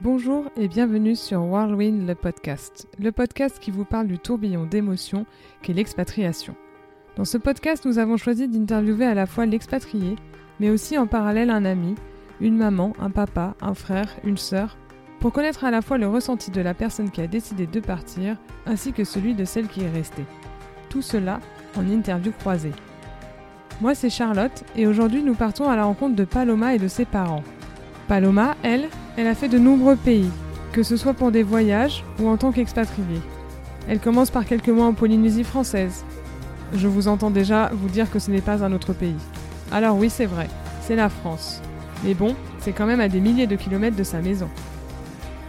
Bonjour et bienvenue sur Whirlwind le podcast, le podcast qui vous parle du tourbillon d'émotions qu'est l'expatriation. Dans ce podcast, nous avons choisi d'interviewer à la fois l'expatrié, mais aussi en parallèle un ami, une maman, un papa, un frère, une sœur, pour connaître à la fois le ressenti de la personne qui a décidé de partir, ainsi que celui de celle qui est restée. Tout cela en interview croisée. Moi c'est Charlotte et aujourd'hui nous partons à la rencontre de Paloma et de ses parents. Paloma, elle, elle a fait de nombreux pays, que ce soit pour des voyages ou en tant qu'expatriée. Elle commence par quelques mois en Polynésie française. Je vous entends déjà vous dire que ce n'est pas un autre pays. Alors oui, c'est vrai, c'est la France. Mais bon, c'est quand même à des milliers de kilomètres de sa maison.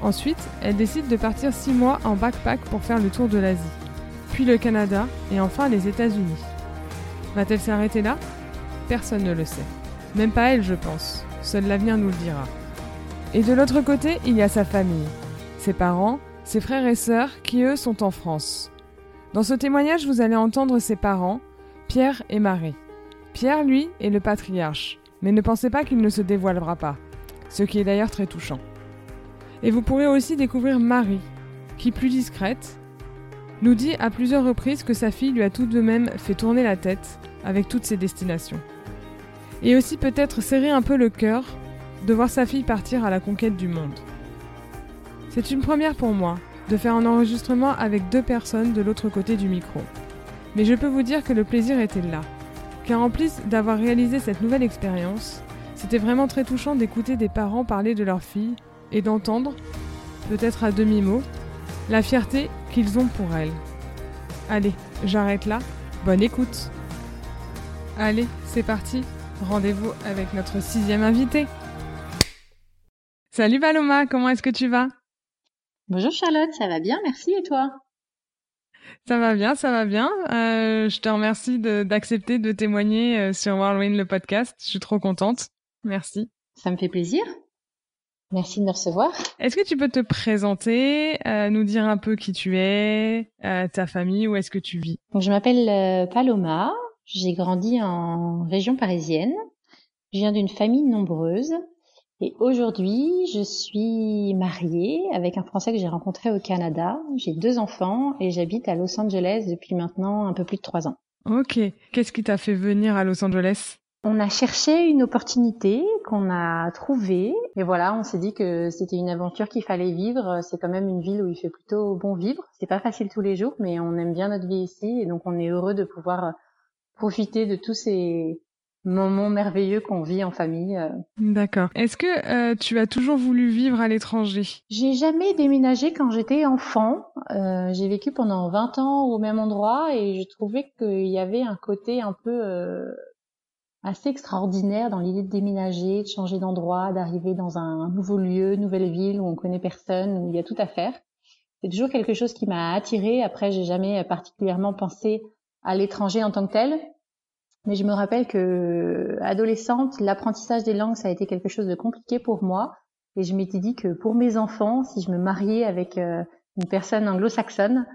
Ensuite, elle décide de partir six mois en backpack pour faire le tour de l'Asie, puis le Canada et enfin les États-Unis. Va-t-elle s'arrêter là? Personne ne le sait. Même pas elle, je pense. Seul l'avenir nous le dira. Et de l'autre côté, il y a sa famille, ses parents, ses frères et sœurs qui, eux, sont en France. Dans ce témoignage, vous allez entendre ses parents, Pierre et Marie. Pierre, lui, est le patriarche, mais ne pensez pas qu'il ne se dévoilera pas, ce qui est d'ailleurs très touchant. Et vous pourrez aussi découvrir Marie, qui, plus discrète, nous dit à plusieurs reprises que sa fille lui a tout de même fait tourner la tête avec toutes ses destinations. Et aussi peut-être serrer un peu le cœur de voir sa fille partir à la conquête du monde. C'est une première pour moi de faire un enregistrement avec deux personnes de l'autre côté du micro. Mais je peux vous dire que le plaisir était là. Car en plus d'avoir réalisé cette nouvelle expérience, c'était vraiment très touchant d'écouter des parents parler de leur fille et d'entendre, peut-être à demi-mot, la fierté qu'ils ont pour elle. Allez, j'arrête là. Bonne écoute. Allez, c'est parti. Rendez-vous avec notre sixième invité. Salut Paloma, comment est-ce que tu vas? Bonjour Charlotte, ça va bien, merci et toi? Ça va bien, ça va bien. Euh, je te remercie d'accepter de, témoigner euh, sur Whirlwind le podcast. Je suis trop contente. Merci. Ça me fait plaisir. Merci de me recevoir. Est-ce que tu peux te présenter, euh, nous dire un peu qui tu es, ta famille, où est-ce que tu vis? Donc, Je m'appelle Paloma, j'ai grandi en région parisienne. Je viens d'une famille nombreuse. Et aujourd'hui, je suis mariée avec un Français que j'ai rencontré au Canada. J'ai deux enfants et j'habite à Los Angeles depuis maintenant un peu plus de trois ans. Ok. Qu'est-ce qui t'a fait venir à Los Angeles? On a cherché une opportunité qu'on a trouvée. Et voilà, on s'est dit que c'était une aventure qu'il fallait vivre. C'est quand même une ville où il fait plutôt bon vivre. C'est pas facile tous les jours, mais on aime bien notre vie ici. Et donc, on est heureux de pouvoir profiter de tous ces moment merveilleux qu'on vit en famille. Euh. D'accord. Est-ce que euh, tu as toujours voulu vivre à l'étranger? J'ai jamais déménagé quand j'étais enfant. Euh, j'ai vécu pendant 20 ans au même endroit et je trouvais qu'il y avait un côté un peu assez extraordinaire dans l'idée de déménager, de changer d'endroit, d'arriver dans un nouveau lieu, nouvelle ville où on connaît personne, où il y a tout à faire. C'est toujours quelque chose qui m'a attirée. Après, j'ai jamais particulièrement pensé à l'étranger en tant que tel. Mais je me rappelle que adolescente, l'apprentissage des langues, ça a été quelque chose de compliqué pour moi. Et je m'étais dit que pour mes enfants, si je me mariais avec euh, une personne anglo-saxonne,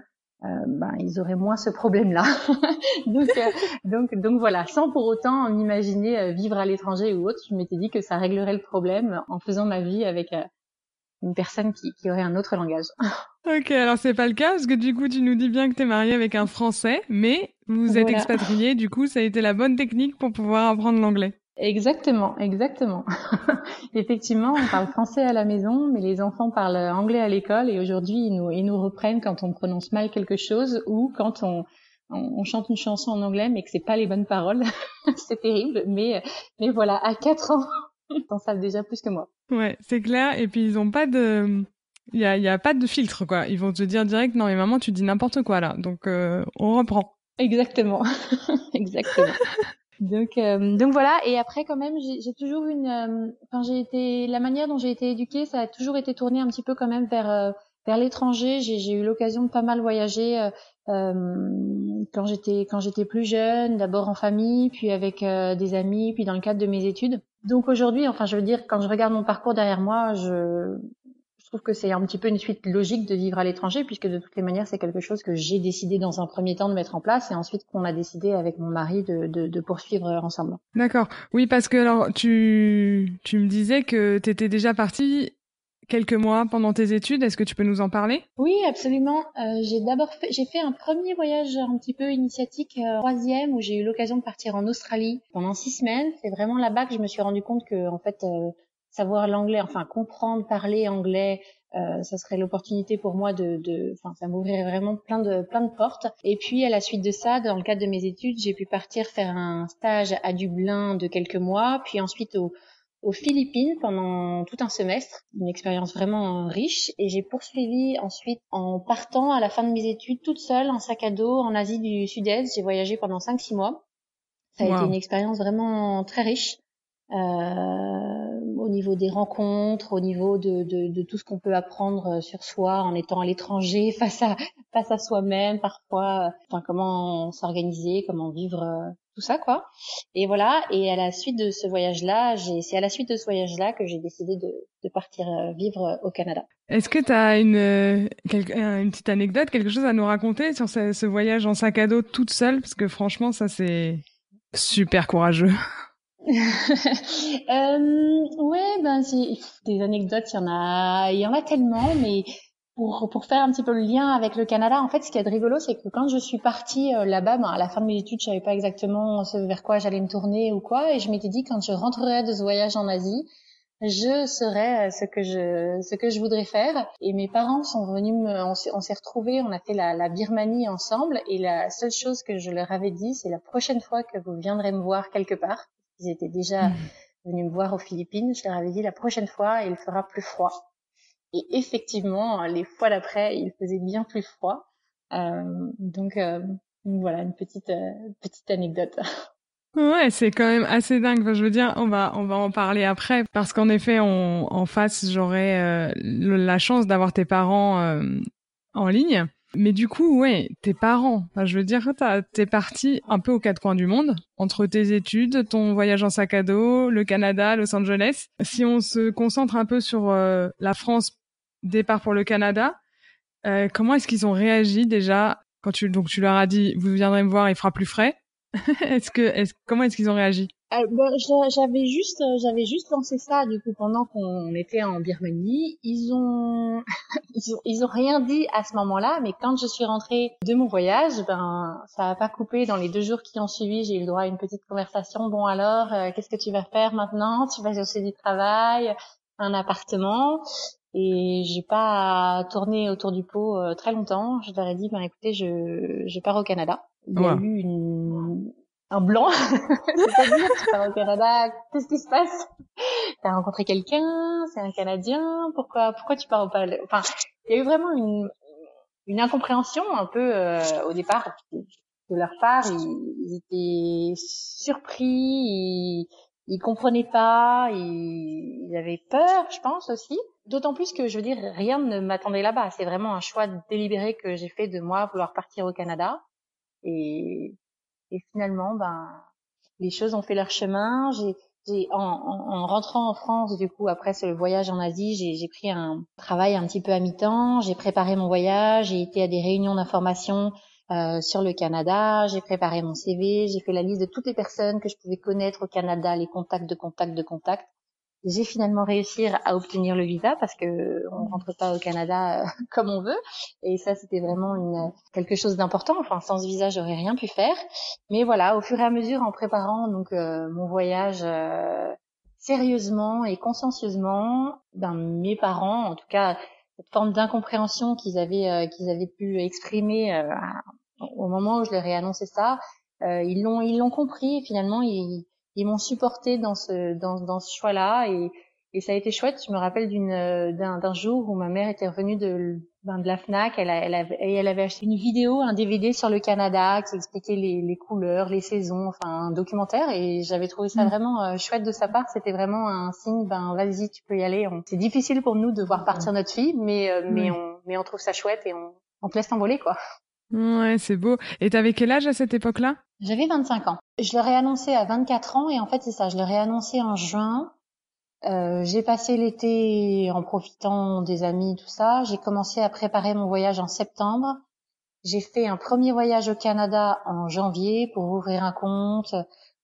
euh, ben, ils auraient moins ce problème-là. donc, euh, donc, donc voilà, sans pour autant m'imaginer vivre à l'étranger ou autre, je m'étais dit que ça réglerait le problème en faisant ma vie avec une personne qui, qui aurait un autre langage. ok, alors c'est pas le cas parce que du coup tu nous dis bien que tu es marié avec un Français, mais vous êtes expatrié, du coup ça a été la bonne technique pour pouvoir apprendre l'anglais. Exactement, exactement. Effectivement, on parle français à la maison, mais les enfants parlent anglais à l'école et aujourd'hui ils nous, ils nous reprennent quand on prononce mal quelque chose ou quand on, on, chante une chanson en anglais mais que c'est pas les bonnes paroles. c'est terrible, mais mais voilà, à quatre ans, ils en savent déjà plus que moi. Ouais, c'est clair. Et puis ils ont pas de, il y a, y a pas de filtre quoi. Ils vont te dire direct non mais maman tu dis n'importe quoi là. Donc euh, on reprend. Exactement, exactement. donc euh, donc voilà. Et après quand même j'ai toujours une, euh, j'ai été la manière dont j'ai été éduquée, ça a toujours été tourné un petit peu quand même vers vers l'étranger. J'ai eu l'occasion de pas mal voyager quand j'étais quand j'étais plus jeune, d'abord en famille, puis avec des amis, puis dans le cadre de mes études. Donc aujourd'hui, enfin, je veux dire, quand je regarde mon parcours derrière moi, je, je trouve que c'est un petit peu une suite logique de vivre à l'étranger, puisque de toutes les manières, c'est quelque chose que j'ai décidé dans un premier temps de mettre en place, et ensuite qu'on a décidé avec mon mari de, de, de poursuivre ensemble. D'accord. Oui, parce que alors tu, tu me disais que tu étais déjà partie quelques mois pendant tes études. Est-ce que tu peux nous en parler? Oui, absolument. Euh, j'ai d'abord fait, j'ai fait un premier voyage un petit peu initiatique, euh, troisième, où j'ai eu l'occasion de partir en Australie pendant six semaines. C'est vraiment là-bas que je me suis rendu compte que, en fait, euh, savoir l'anglais, enfin comprendre, parler anglais, euh, ça serait l'opportunité pour moi de, de, enfin, ça m'ouvrirait vraiment plein de plein de portes. Et puis à la suite de ça, dans le cadre de mes études, j'ai pu partir faire un stage à Dublin de quelques mois, puis ensuite au aux Philippines pendant tout un semestre, une expérience vraiment riche. Et j'ai poursuivi ensuite en partant à la fin de mes études toute seule en sac à dos en Asie du Sud-Est. J'ai voyagé pendant 5-6 mois. Ça a été une expérience vraiment très riche. Euh, au niveau des rencontres, au niveau de, de, de tout ce qu'on peut apprendre sur soi en étant à l'étranger, face à face à soi-même, parfois, enfin comment s'organiser, comment vivre euh, tout ça quoi. Et voilà. Et à la suite de ce voyage-là, c'est à la suite de ce voyage-là que j'ai décidé de, de partir euh, vivre au Canada. Est-ce que tu as une, une petite anecdote, quelque chose à nous raconter sur ce, ce voyage en sac à dos toute seule? Parce que franchement, ça c'est super courageux. euh, ouais, ben des anecdotes, il y en a, il y en a tellement, mais pour pour faire un petit peu le lien avec le Canada, en fait, ce qui est rigolo, c'est que quand je suis partie euh, là-bas, ben, à la fin de mes études, je savais pas exactement ce vers quoi j'allais me tourner ou quoi, et je m'étais dit quand je rentrerai de ce voyage en Asie, je serai euh, ce que je ce que je voudrais faire et mes parents sont venus me, on s'est retrouvés on a fait la, la, Birmanie ensemble et la seule chose que je leur avais dit c'est la prochaine fois que vous viendrez me voir quelque part ils étaient déjà mmh. venus me voir aux Philippines. Je leur avais dit la prochaine fois, il fera plus froid. Et effectivement, les fois d'après, il faisait bien plus froid. Euh, donc euh, voilà une petite euh, petite anecdote. Ouais, c'est quand même assez dingue. Je veux dire, on va on va en parler après parce qu'en effet, en face, j'aurais euh, la chance d'avoir tes parents euh, en ligne. Mais du coup, ouais, tes parents, je veux dire, t'es parti un peu aux quatre coins du monde, entre tes études, ton voyage en sac à dos, le Canada, Los Angeles. Si on se concentre un peu sur euh, la France, départ pour le Canada, euh, comment est-ce qu'ils ont réagi déjà quand tu donc tu leur as dit vous viendrez me voir, il fera plus frais. est-ce que comment est-ce qu'ils ont réagi? Euh, ben, j'avais juste, euh, j'avais juste lancé ça du coup pendant qu'on était en Birmanie. Ils ont, ils ont, rien dit à ce moment-là, mais quand je suis rentrée de mon voyage, ben ça a pas coupé. Dans les deux jours qui ont suivi, j'ai eu le droit à une petite conversation. Bon alors, qu'est-ce que tu vas faire maintenant? Tu vas chercher du travail, un appartement. Et j'ai pas tourné autour du pot très longtemps. Je leur ai dit, ben écoutez, je, je pars au Canada. Il y a eu une un blanc. C'est-à-dire, tu pars au Canada, qu'est-ce qui se passe? T'as rencontré quelqu'un C'est un Canadien Pourquoi pourquoi tu pars au Canada Enfin, il y a eu vraiment une, une incompréhension un peu euh, au départ de leur part. Ils, étaient surpris, ils, ils comprenaient pas, ils, ils avaient peur, je pense aussi. D'autant plus que je veux dire, rien ne m'attendait là-bas. C'est vraiment un choix délibéré que j'ai fait de moi vouloir partir au Canada. Et et finalement, ben, les choses ont fait leur chemin. J'ai, j'ai en, en, rentrant en France, du coup, après ce voyage en Asie, j'ai, j'ai pris un travail un petit peu à mi-temps. J'ai préparé mon voyage. J'ai été à des réunions d'information euh, sur le Canada. J'ai préparé mon CV. J'ai fait la liste de toutes les personnes que je pouvais connaître au Canada, les contacts de contacts de contacts j'ai finalement réussi à obtenir le visa parce que on rentre pas au Canada euh, comme on veut et ça c'était vraiment une quelque chose d'important enfin sans ce visa j'aurais rien pu faire mais voilà au fur et à mesure en préparant donc euh, mon voyage euh, sérieusement et consciencieusement ben mes parents en tout cas cette forme d'incompréhension qu'ils avaient qu'ils avaient pu exprimer au moment où je leur ai annoncé ça ils l'ont ils l'ont compris et finalement ils ils m'ont supporté dans ce dans, dans ce choix-là et, et ça a été chouette. Je me rappelle d'une d'un, d'un jour où ma mère était revenue de ben, de la Fnac, elle, a, elle, avait, elle avait acheté une vidéo, un DVD sur le Canada qui expliquait les, les couleurs, les saisons, enfin un documentaire et j'avais trouvé ça mm. vraiment euh, chouette de sa part. C'était vraiment un signe, ben vas-y, tu peux y aller. C'est difficile pour nous de voir partir notre fille, mais euh, mais on mais on trouve ça chouette et on on te laisse t'envoler quoi. Ouais, c'est beau. Et t'avais quel âge à cette époque-là? J'avais 25 ans. Je leur ai annoncé à 24 ans et en fait c'est ça, je leur ai annoncé en juin. Euh, j'ai passé l'été en profitant des amis, tout ça. J'ai commencé à préparer mon voyage en septembre. J'ai fait un premier voyage au Canada en janvier pour ouvrir un compte,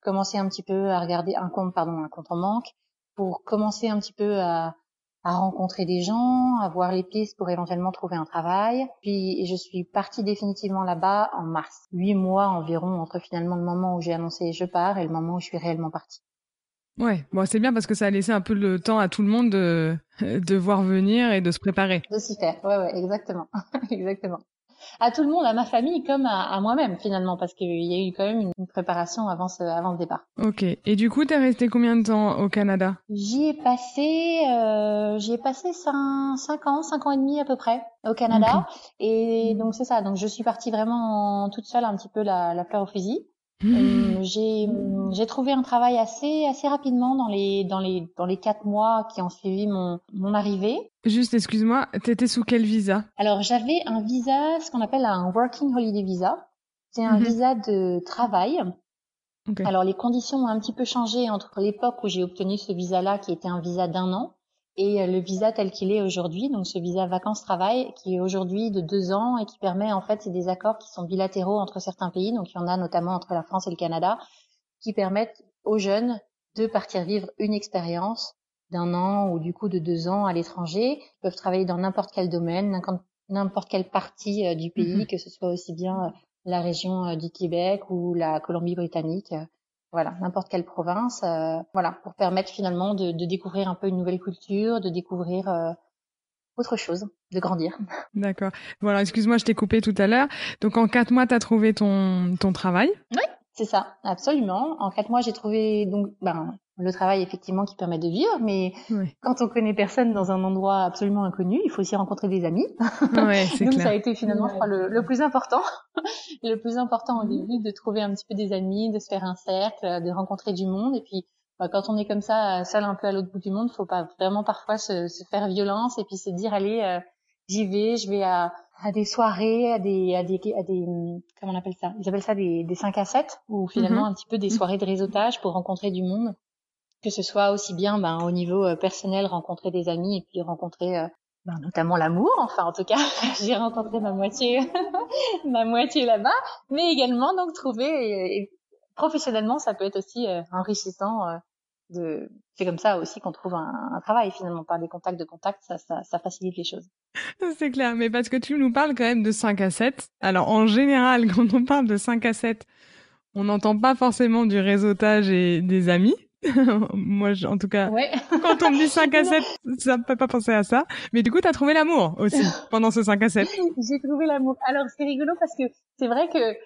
commencer un petit peu à regarder un compte, pardon, un compte en banque, pour commencer un petit peu à, à rencontrer des gens, à voir les pistes pour éventuellement trouver un travail. Puis je suis partie définitivement là-bas en mars. Huit mois environ entre finalement le moment où j'ai annoncé je pars et le moment où je suis réellement partie. Ouais, bon c'est bien parce que ça a laissé un peu le temps à tout le monde de, de voir venir et de se préparer. De s'y faire, ouais ouais, exactement, exactement à tout le monde, à ma famille comme à, moi-même finalement, parce qu'il y a eu quand même une, préparation avant ce, avant le départ. Ok. Et du coup, t'es resté combien de temps au Canada? J'y ai passé, euh, j'y ai passé 5, 5 ans, 5 ans et demi à peu près au Canada. Et donc c'est ça. Donc je suis partie vraiment toute seule, un petit peu la, la fleur au fusil. Euh, j'ai j'ai trouvé un travail assez assez rapidement dans les dans les dans les quatre mois qui ont suivi mon mon arrivée. Juste excuse-moi, t'étais sous quel visa? Alors j'avais un visa, ce qu'on appelle un working holiday visa. C'est un mhm. visa de travail. Alors les conditions ont un petit peu changé entre l'époque où j'ai obtenu ce visa-là, qui était un visa d'un an, et euh, le visa tel qu'il est aujourd'hui, donc ce visa vacances-travail qui est aujourd'hui de deux ans et qui permet en fait c'est des accords qui sont bilatéraux entre certains pays, donc il y en a notamment entre la France et le Canada, qui permettent aux jeunes de partir vivre une expérience d'un an ou du coup de deux ans à l'étranger. Ils peuvent travailler dans n'importe quel domaine, n'importe quelle partie euh, du pays, mhm. que ce soit aussi bien euh, la région du Québec ou la Colombie-Britannique voilà, n'importe quelle province, euh, voilà, pour permettre finalement de, de, découvrir un peu une nouvelle culture, de découvrir euh, autre chose, de grandir. D'accord. Voilà, excuse-moi, je t'ai coupé tout à l'heure. Donc en quatre mois, tu as trouvé ton, ton travail Oui, c'est ça, absolument. En quatre mois, j'ai trouvé donc ben le travail effectivement qui permet de vivre, mais quand on connaît personne dans un endroit absolument inconnu, il faut aussi rencontrer des amis. Ouais, Donc clair. ça a été finalement, je crois, le, le, plus important, le plus important au début, de trouver un petit peu des amis, de se faire un cercle, de rencontrer du monde, et puis bah, quand on est comme ça, seul un peu à l'autre bout du monde, faut pas vraiment parfois se, se faire violence et puis se dire allez, euh, j'y vais, je vais à, à des soirées, à des, à des, à des, comment on appelle ça? Ils appellent ça des, des 5 à 7, ou finalement mm-hmm. un petit peu des soirées de réseautage pour rencontrer du monde que ce soit aussi bien ben, au niveau euh, personnel, rencontrer des amis et puis rencontrer euh, ben, notamment l'amour. Enfin, en tout cas, j'ai rencontré ma moitié, ma moitié là-bas, mais également donc trouver et, professionnellement, ça peut être aussi euh, enrichissant. De, c'est comme ça aussi qu'on trouve un, un, travail finalement par des contacts de contacts, ça, ça, ça facilite les choses. C'est clair, mais parce que tu nous parles quand même de 5 à 7. Alors en général, quand on parle de 5 à 7, on n'entend pas forcément du réseautage et des amis. Moi, en tout cas, quand on me dit 5 à 7, ça me fait pas penser à ça. Mais du coup, tu as trouvé l'amour aussi pendant ce 5 à 7. J'ai trouvé l'amour. Alors, c'est rigolo parce que c'est vrai que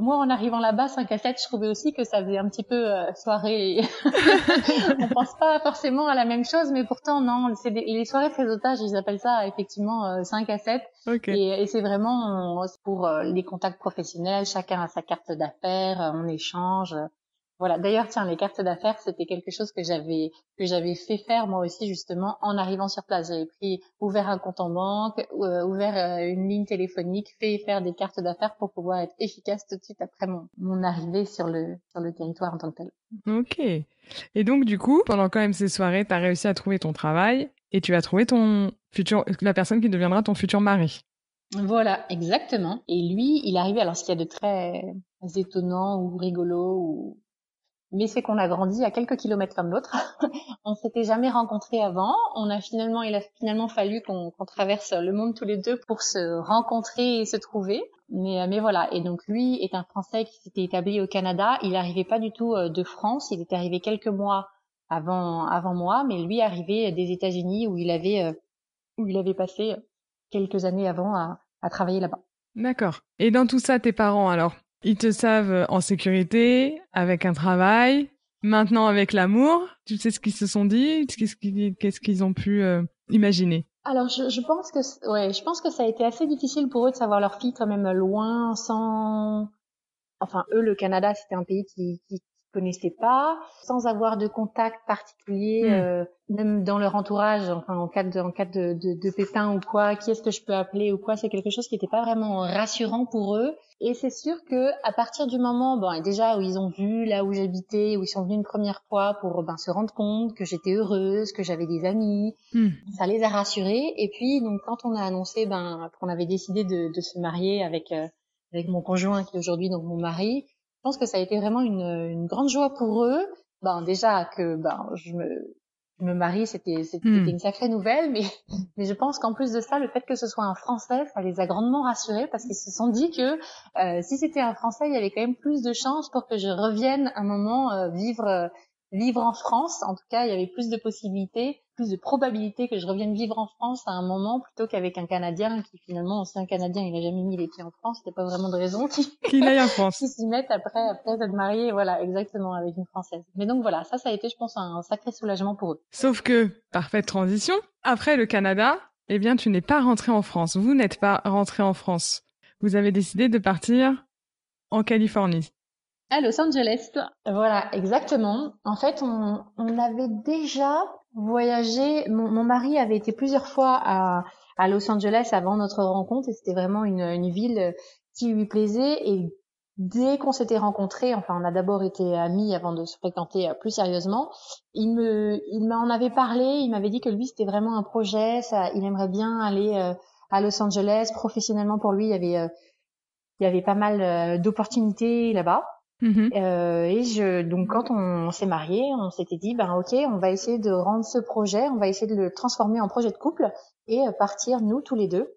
moi, en arrivant là-bas, 5 à 7, je trouvais aussi que ça faisait un petit peu euh, soirée. on pense pas forcément à la même chose, mais pourtant, non. C'est les soirées réseautage, ils appellent ça effectivement 5 euh, à 7. Et, et c'est vraiment pour euh, les contacts professionnels. Chacun a sa carte d'affaires, on échange. Voilà. D'ailleurs, tiens, les cartes d'affaires, c'était quelque chose que j'avais que j'avais fait faire moi aussi justement en arrivant sur place. J'avais pris ouvert un compte en banque, euh, ouvert euh, une ligne téléphonique, fait faire des cartes d'affaires pour pouvoir être efficace tout de suite après mon, mon arrivée sur le sur le territoire en tant que tel. Ok. Et donc du coup, pendant quand même ces soirées, tu as réussi à trouver ton travail et tu as trouvé ton futur la personne qui deviendra ton futur mari. Voilà, exactement. Et lui, il arrivait. Alors, ce qu'il y a de très étonnant ou rigolo ou mais c'est qu'on a grandi à quelques kilomètres de l'autre. on s'était jamais rencontrés avant. On a finalement, il a finalement fallu qu'on traverse le monde tous les deux pour se rencontrer et se trouver. Mais, euh, mais voilà. Et donc lui est un Français qui s'était établi au Canada. Il n'arrivait pas du tout euh, de France. Il était arrivé quelques mois avant, avant moi, mais lui arrivait des États-Unis où il avait, euh, où il avait passé quelques années avant à, à travailler là-bas. D'accord. Et dans tout ça, tes parents, alors, ils te savent en sécurité, avec un travail, maintenant avec l'amour. Tu sais ce qu'ils se sont dit Qu'est-ce qu'ils ont pu euh, imaginer alors je, je, pense que ouais, je pense que ça a été assez difficile pour eux de savoir leur fille quand même loin, sans. Enfin, eux, le Canada, c'était un pays qui, qui, connaissaient pas, sans avoir de contact particulier, hmm. euh, même dans leur entourage, enfin en cas de en cas de, de, de pépin ou quoi, qui est-ce que je peux appeler ou quoi, c'est quelque chose qui n'était pas vraiment rassurant pour eux. Et c'est sûr que à partir du moment, bon, déjà où ils ont vu là où j'habitais, où ils sont venus une première fois pour ben, se rendre compte que j'étais heureuse, que j'avais des amis, hmm. ça les a rassurés. Et puis donc quand on a annoncé ben qu'on avait décidé de, de se marier avec euh, avec mon conjoint qui est aujourd'hui donc mon mari, je pense que ça a été vraiment une, une grande joie pour eux. Ben déjà que ben je me me marie, c'était c'était Hmm. une sacrée nouvelle, mais mais je pense qu'en plus de ça, le fait que ce soit un Français, ça les a grandement rassurés parce qu'ils se sont dit que euh, si c'était un Français, il y avait quand même plus de chances pour que je revienne un moment euh, vivre euh, vivre en France. En tout cas, il y avait plus de possibilités, plus de probabilités que je revienne vivre en France à un moment plutôt qu'avec un Canadien qui finalement, aussi un Canadien, il a jamais mis les pieds en France. Il n'y a pas vraiment de raison qu'il Qu'il aille en France. qui s'y mettent après après être marié, voilà, exactement avec une Française. Mais donc voilà, ça, ça a été, je pense, un sacré soulagement pour eux. Sauf que, parfaite transition, après le Canada, eh bien, tu n'es pas rentré en France. Vous n'êtes pas rentré en France. Vous avez décidé de partir en Californie. À Los Angeles. Voilà, exactement. En fait, on, on avait déjà voyagé. Mon, mon mari avait été plusieurs fois à, à Los Angeles avant notre rencontre et c'était vraiment une, une ville qui lui plaisait. Et dès qu'on s'était rencontrés, enfin, on a d'abord été amis avant de se fréquenter euh, plus sérieusement. Il me, il m'en avait parlé. Il m'avait dit que lui, c'était vraiment un projet. Ça, il aimerait bien aller euh, à Los Angeles professionnellement. Pour lui, il y avait, euh, il y avait pas mal d'opportunités là-bas. Mhm. Euh, et je, donc quand on s'est mariés, on s'était dit, ben ok, on va essayer de rendre ce projet, on va essayer de le transformer en projet de couple et euh, partir nous tous les deux.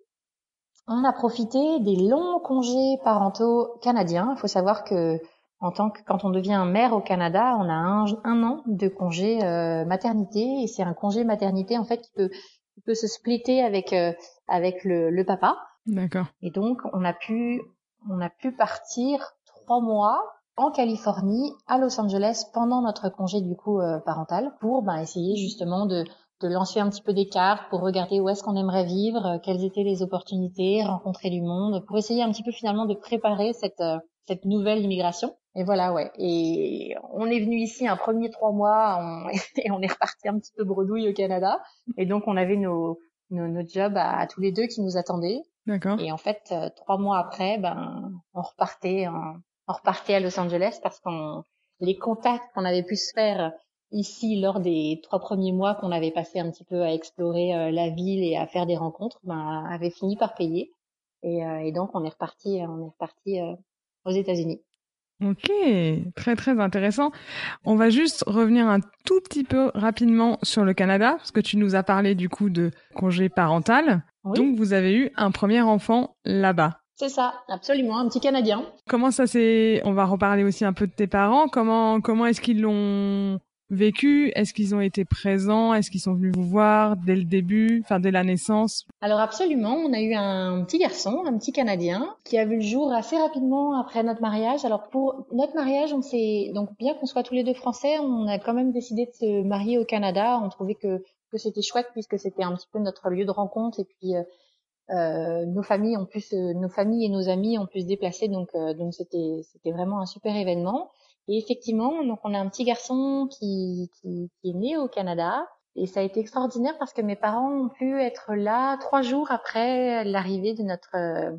On a profité des longs congés parentaux canadiens. Il faut savoir que en tant que quand on devient mère au Canada, on a un, un an de congé euh, maternité et c'est un congé maternité en fait qui peut qui peut se splitter avec euh, avec le, le papa. D'accord. Et donc, on a pu, on a pu partir trois mois en Californie, à Los Angeles, pendant notre congé du coup euh, parental, pour ben, essayer justement de, de lancer un petit peu des cartes, pour regarder où est-ce qu'on aimerait vivre, euh, quelles étaient les opportunités, rencontrer du monde, pour essayer un petit peu finalement de préparer cette euh, cette nouvelle immigration. Et voilà, ouais. Et on est venu ici un premier trois mois, on, et on est reparti un petit peu bredouille au Canada. Et donc on avait nos nos, nos jobs à, à tous les deux qui nous attendaient. D'accord. Et en fait, euh, trois mois après, ben, on repartait, en- on repartait à Los Angeles parce qu'on, les contacts qu'on avait pu se faire ici lors des trois premiers mois qu'on avait passé un petit peu à explorer euh, la ville et à faire des rencontres, ben, avaient fini par payer. Et, euh, et donc, on est reparti, on est reparti euh, aux États-Unis. Ok, très très intéressant. On va juste revenir un tout petit peu rapidement sur le Canada, parce que tu nous as parlé du coup de congé parental. Oui, Donc vous avez eu un premier enfant là-bas. C'est ça, absolument, un petit Canadien. Comment ça s'est On va reparler aussi un peu de tes parents. Comment comment est-ce qu'ils l'ont vécu? Est-ce qu'ils ont été présents? Est-ce qu'ils sont venus vous voir dès le début, enfin dès la naissance? Alors absolument, on a eu un petit garçon, un petit Canadien, qui a vu le jour assez rapidement après notre mariage. Alors pour notre mariage, on s'est donc bien qu'on soit tous les deux français, on a quand même décidé de se marier au Canada. On trouvait que que c'était chouette puisque c'était un petit peu notre lieu de rencontre et puis euh, euh, nos familles ont pu se, nos familles et nos amis ont pu se déplacer donc euh, donc c'était c'était vraiment un super événement. Et effectivement, donc on a un petit garçon qui qui, qui est né au Canada. Et ça a été extraordinaire parce que mes parents ont pu être là trois jours après l'arrivée de notre euh,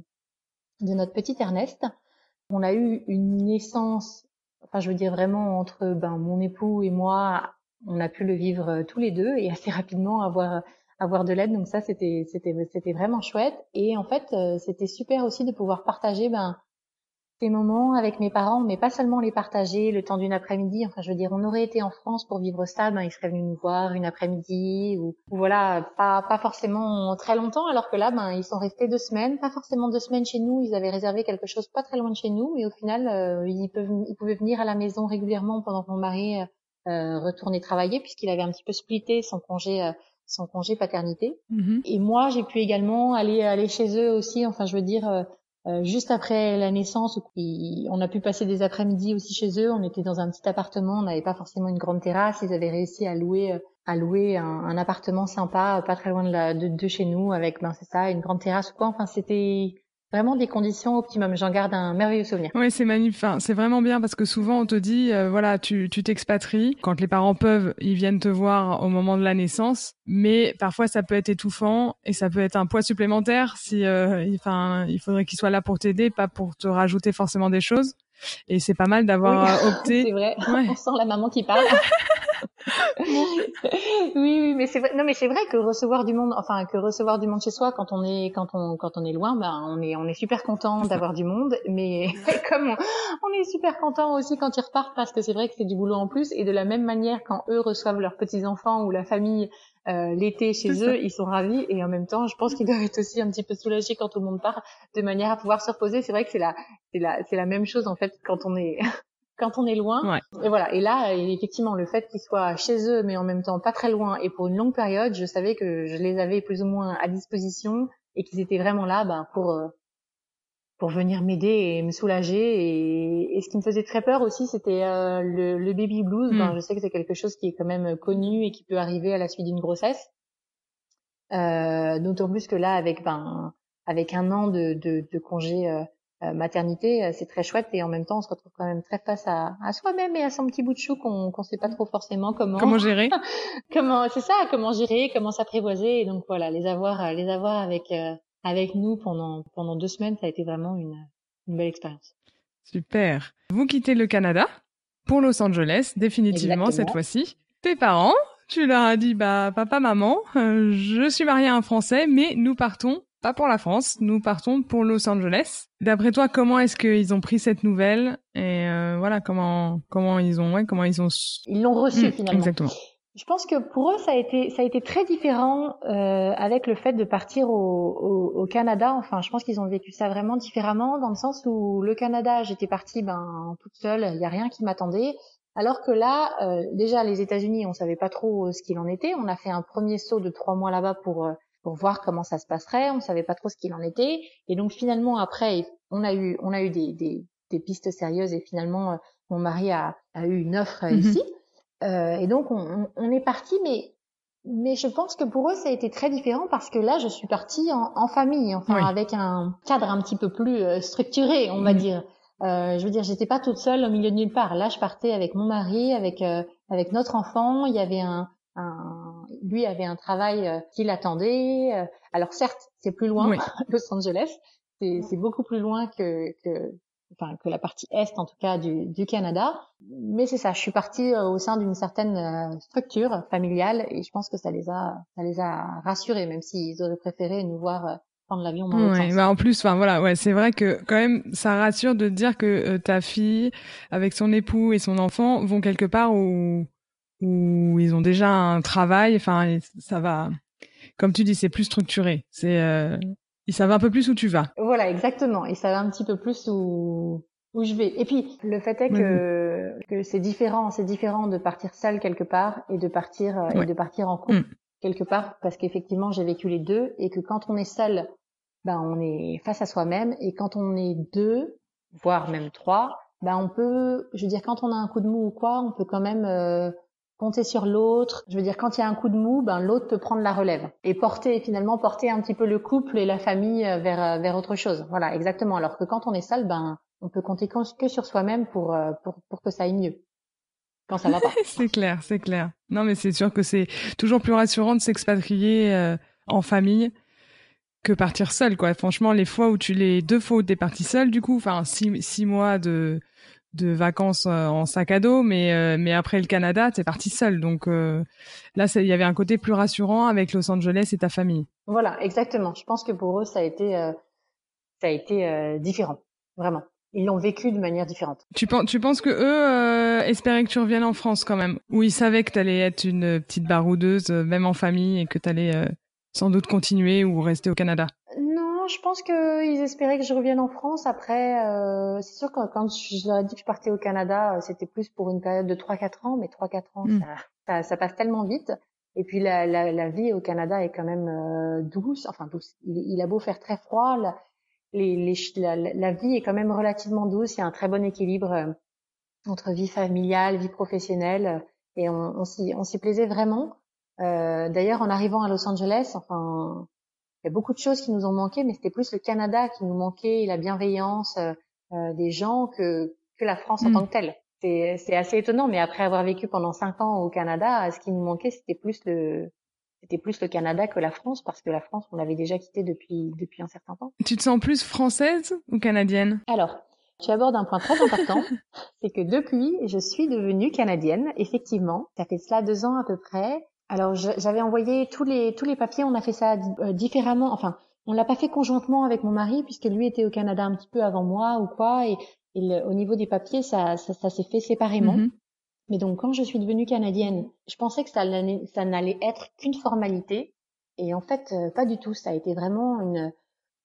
de notre petit Ernest. On a eu une naissance, enfin je veux dire vraiment entre ben mon époux et moi, on a pu le vivre euh, tous les deux et assez rapidement avoir avoir de l'aide. Donc ça c'était c'était c'était vraiment chouette. Et en fait euh, c'était super aussi de pouvoir partager ben ces moments avec mes parents, mais pas seulement les partager le temps d'une après-midi. Enfin, je veux dire, on aurait été en France pour vivre ça, ben, ils seraient venus nous voir une après-midi ou, ou voilà, pas, pas forcément très longtemps, alors que là, ben, ils sont restés deux semaines, pas forcément deux semaines chez nous. Ils avaient réservé quelque chose pas très loin de chez nous, mais au final, euh, ils, peuvent, ils pouvaient venir à la maison régulièrement pendant que mon mari euh, retournait travailler, puisqu'il avait un petit peu splitté son congé, euh, son congé paternité. Mhm. Et moi, j'ai pu également aller aller chez eux aussi. Enfin, je veux dire, euh, euh, juste après la naissance, ils- on a pu passer des après-midi aussi chez eux. On était dans un petit appartement, on n'avait pas forcément une grande terrasse. Ils avaient réussi à louer euh, à louer un, un appartement sympa, euh, pas très loin de, la, de, de chez nous, avec ben c'est ça, une grande terrasse ou quoi. Enfin, c'était vraiment des conditions optimum. J'en garde un merveilleux souvenir. Oui, c'est magnifique. Enfin, c'est vraiment bien parce que souvent on te dit, euh, voilà, tu t'expatries. Quand les parents peuvent, ils viennent te voir au moment de la naissance. Mais parfois, ça peut être étouffant et ça peut être un poids supplémentaire. Si, euh, il- enfin, il faudrait qu'il soit là pour t'aider, pas pour te rajouter forcément des choses. Et c'est pas mal d'avoir Oui. euh, opté. C'est vrai. Ouais. On sent la maman qui parle. oui, oui, mais c'est vrai. Non, mais c'est vrai que recevoir du monde, enfin que recevoir du monde chez soi quand on est quand on quand on est loin, ben on est on est super content d'avoir du monde. Mais comme on, est super content aussi quand ils repartent parce que c'est vrai que c'est du boulot en plus. Et de la même manière, quand eux reçoivent leurs petits enfants ou la famille euh, l'été chez eux, ils sont ravis. Et en même temps, je pense qu'ils doivent être aussi un petit peu soulagés quand tout le monde part, de manière à pouvoir se reposer. C'est vrai que c'est la c'est la c'est la même chose en fait quand on est quand on est loin. Et voilà. Et là, effectivement, le fait qu'ils soient chez eux, mais en même temps pas très loin et pour une longue période, je savais que je les avais plus ou moins à disposition et qu'ils étaient vraiment là, ben, pour euh, pour venir m'aider et me soulager. Et, ce qui me faisait très peur aussi, c'était euh, le, le, baby blues. Ben, je sais que c'est quelque chose qui est quand même connu et qui peut arriver à la suite d'une grossesse. Euh, D'autant plus que là, avec ben avec un an de, de, de congé euh, euh, maternité, euh, c'est très chouette et en même temps on se retrouve quand même très face à, à soi-même et à son petit bout de chou qu'on qu'on sait pas trop forcément comment comment gérer comment c'est ça comment gérer comment s'apprivoiser et donc voilà les avoir euh, les avoir avec avec nous pendant pendant deux semaines ça a été vraiment une une belle expérience super vous quittez le Canada pour Los Angeles définitivement cette fois-ci tes parents tu leur as dit bah papa maman je suis mariée à un français mais nous partons pas pour la France, nous partons pour Los Angeles. D'après toi, comment est-ce qu'ils ont pris cette nouvelle et euh, voilà comment comment ils ont ouais comment ils ont ils l'ont reçu mmh, finalement. Exactement. Je pense que pour eux ça a été ça a été très différent euh, avec le fait de partir au, au, au Canada. Enfin, je pense qu'ils ont vécu ça vraiment différemment dans le sens où le Canada, j'étais partie ben toute seule, il y a rien qui m'attendait. Alors que là, euh, déjà les États-Unis, on savait pas trop ce qu'il en était. On a fait un premier saut de trois mois là-bas pour euh, pour voir comment ça se passerait. On savait pas trop ce qu'il en était. Et donc finalement après, on a eu on a eu des, des, des pistes sérieuses et finalement euh, mon mari a, a eu une offre mhm. ici. Euh, et donc on, on est parti, mais mais je pense que pour eux ça a été très différent parce que là je suis partie en, en famille, enfin avec un cadre un petit peu plus euh, structuré, on va mhm. dire. Euh, je veux dire, j'étais pas toute seule au milieu de nulle part. Là, je partais avec mon mari, avec euh, avec notre enfant. Il y avait un, un, lui avait un travail euh, qui l'attendait. Euh, alors certes, c'est plus loin, Los Angeles, c'est beaucoup plus loin que, que, enfin, que la partie est, en tout cas, du, du Canada. Mais c'est ça, je suis partie euh, au sein d'une certaine structure familiale et je pense que ça les a, ça les a rassurés, même s'ils auraient préféré nous voir prendre l'avion dans ouais, bah en plus, enfin voilà, ouais, c'est vrai que quand même, ça rassure de dire que ta fille, avec son époux et son enfant, vont quelque part où où ils ont déjà un travail. Enfin, ça va. Comme tu dis, c'est plus structuré. C'est euh, ils savent un peu plus où tu vas. Voilà, exactement. Ils savent un petit peu plus où où je vais. Et puis le fait est que que c'est différent, c'est différent de partir seul quelque part et de partir euh, et de partir en couple mm. quelque part parce qu'effectivement j'ai vécu les deux et que quand on est seul, ben on est face à soi-même et quand on est deux, voire même trois, ben on peut, je veux dire quand on a un coup de mou ou quoi, on peut quand même euh, compter sur l'autre. Je veux dire, quand il y a un coup de mou, ben l'autre peut prendre la relève et porter finalement porter un petit peu le couple et la famille euh, vers euh, vers autre chose. Voilà, exactement. Alors que quand on est seul, ben on peut compter que sur soi-même pour, euh, pour pour que ça aille mieux. Quand ça va pas. c'est clair, c'est clair. Non, mais c'est sûr que c'est toujours plus rassurant de s'expatrier en famille que partir seul, quoi. Franchement, les fois où tu les deux fois où t'es parti seul, du coup, enfin six six mois de de vacances euh, en sac à dos, mais euh, mais après le Canada, t'es parti seul. Donc euh, là, il y avait un côté plus rassurant avec Los Angeles et ta famille. Voilà, exactement. Je pense que pour eux, ça a été ça a été différent, vraiment. Ils l'ont vécu de manière différente. Tu penses, tu penses que eux espéraient que tu reviennes en France quand même, ou ils savaient que t'allais être une petite baroudeuse, même en famille, et que t'allais sans doute continuer ou rester au Canada? Je pense qu'ils espéraient que je revienne en France. Après, euh, c'est sûr que quand je leur ai dit que je partais au Canada, euh, c'était plus pour une période de 3-4 ans, mais 3-4 ans, hmm. ça, ça, passe tellement vite. Et puis la, la, la, vie au Canada est quand même euh, douce, enfin douce. Il, a beau faire très froid, la, les, les, la, vie est quand même relativement douce. Il y a un très bon équilibre euh, entre vie familiale, vie professionnelle, et on, on s'y plaisait vraiment. Euh, D'ailleurs, en arrivant à Los Angeles, enfin il y a beaucoup de choses qui nous ont manqué, mais c'était plus le Canada qui nous manquait et la bienveillance euh, euh, des gens que, que la France en mm. tant que telle. C'est assez étonnant, mais après avoir vécu pendant cinq ans au Canada, ce qui nous manquait, c'était plus le c'était plus le Canada que la France, parce que la France, on l'avait déjà quitté depuis depuis un certain temps. Tu te sens plus française ou canadienne? Alors, Tu abordes un point très important, c'est que depuis, je suis devenue canadienne, effectivement. Ça fait cela deux ans à peu près. Alors j'avais envoyé tous les tous les papiers, on a fait ça euh, différemment. Enfin, on l'a pas fait conjointement avec mon mari puisque lui était au Canada un petit peu avant moi ou quoi. Et, au niveau des papiers, ça ça, s'est fait séparément. Mm-hmm. Mais donc quand je suis devenue canadienne, je pensais que ça, ça n'allait être qu'une formalité. Et en fait, euh, pas du tout. Ça a été vraiment une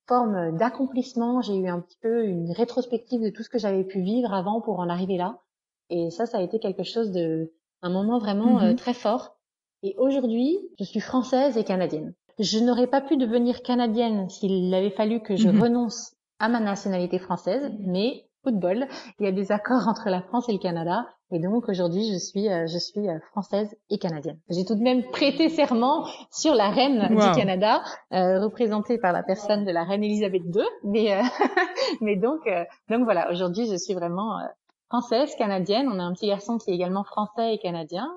forme d'accomplissement. J'ai eu un petit peu une rétrospective de tout ce que j'avais pu vivre avant pour en arriver là. Et ça, ça a été quelque chose de, un moment vraiment euh, mm-hmm. très fort. Et aujourd'hui, je suis française et canadienne. Je n'aurais pas pu devenir canadienne s'il avait fallu que je mm-hmm. renonce à ma nationalité française, mais football, il y a des accords entre la France et le Canada et donc aujourd'hui, je suis, euh, je suis euh, française et canadienne. J'ai tout de même prêté serment sur la reine du Canada, euh, représentée par la personne de la reine Elisabeth II. Mais, euh, mais donc, donc voilà, aujourd'hui, je suis vraiment française, canadienne. On a un petit garçon qui est également français et canadien.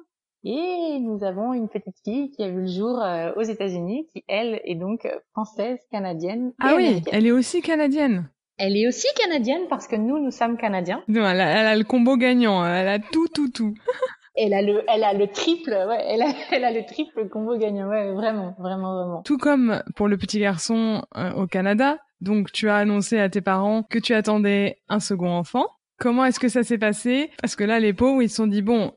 Et nous avons une petite fille qui a vu le jour aux États-Unis, qui elle est donc française, canadienne. Et ah oui, elle est aussi canadienne. Elle est aussi canadienne parce que nous, nous sommes canadiens. Non, elle a, le combo gagnant. Elle a tout, tout, tout. elle a le, elle a le triple, ouais, elle a, elle a le triple combo gagnant, ouais, vraiment, vraiment, vraiment. Tout comme pour le petit garçon euh, au Canada. Donc, tu as annoncé à tes parents que tu attendais un second enfant. Comment est-ce que ça s'est passé? Parce que là, les pauvres, ils se sont dit bon,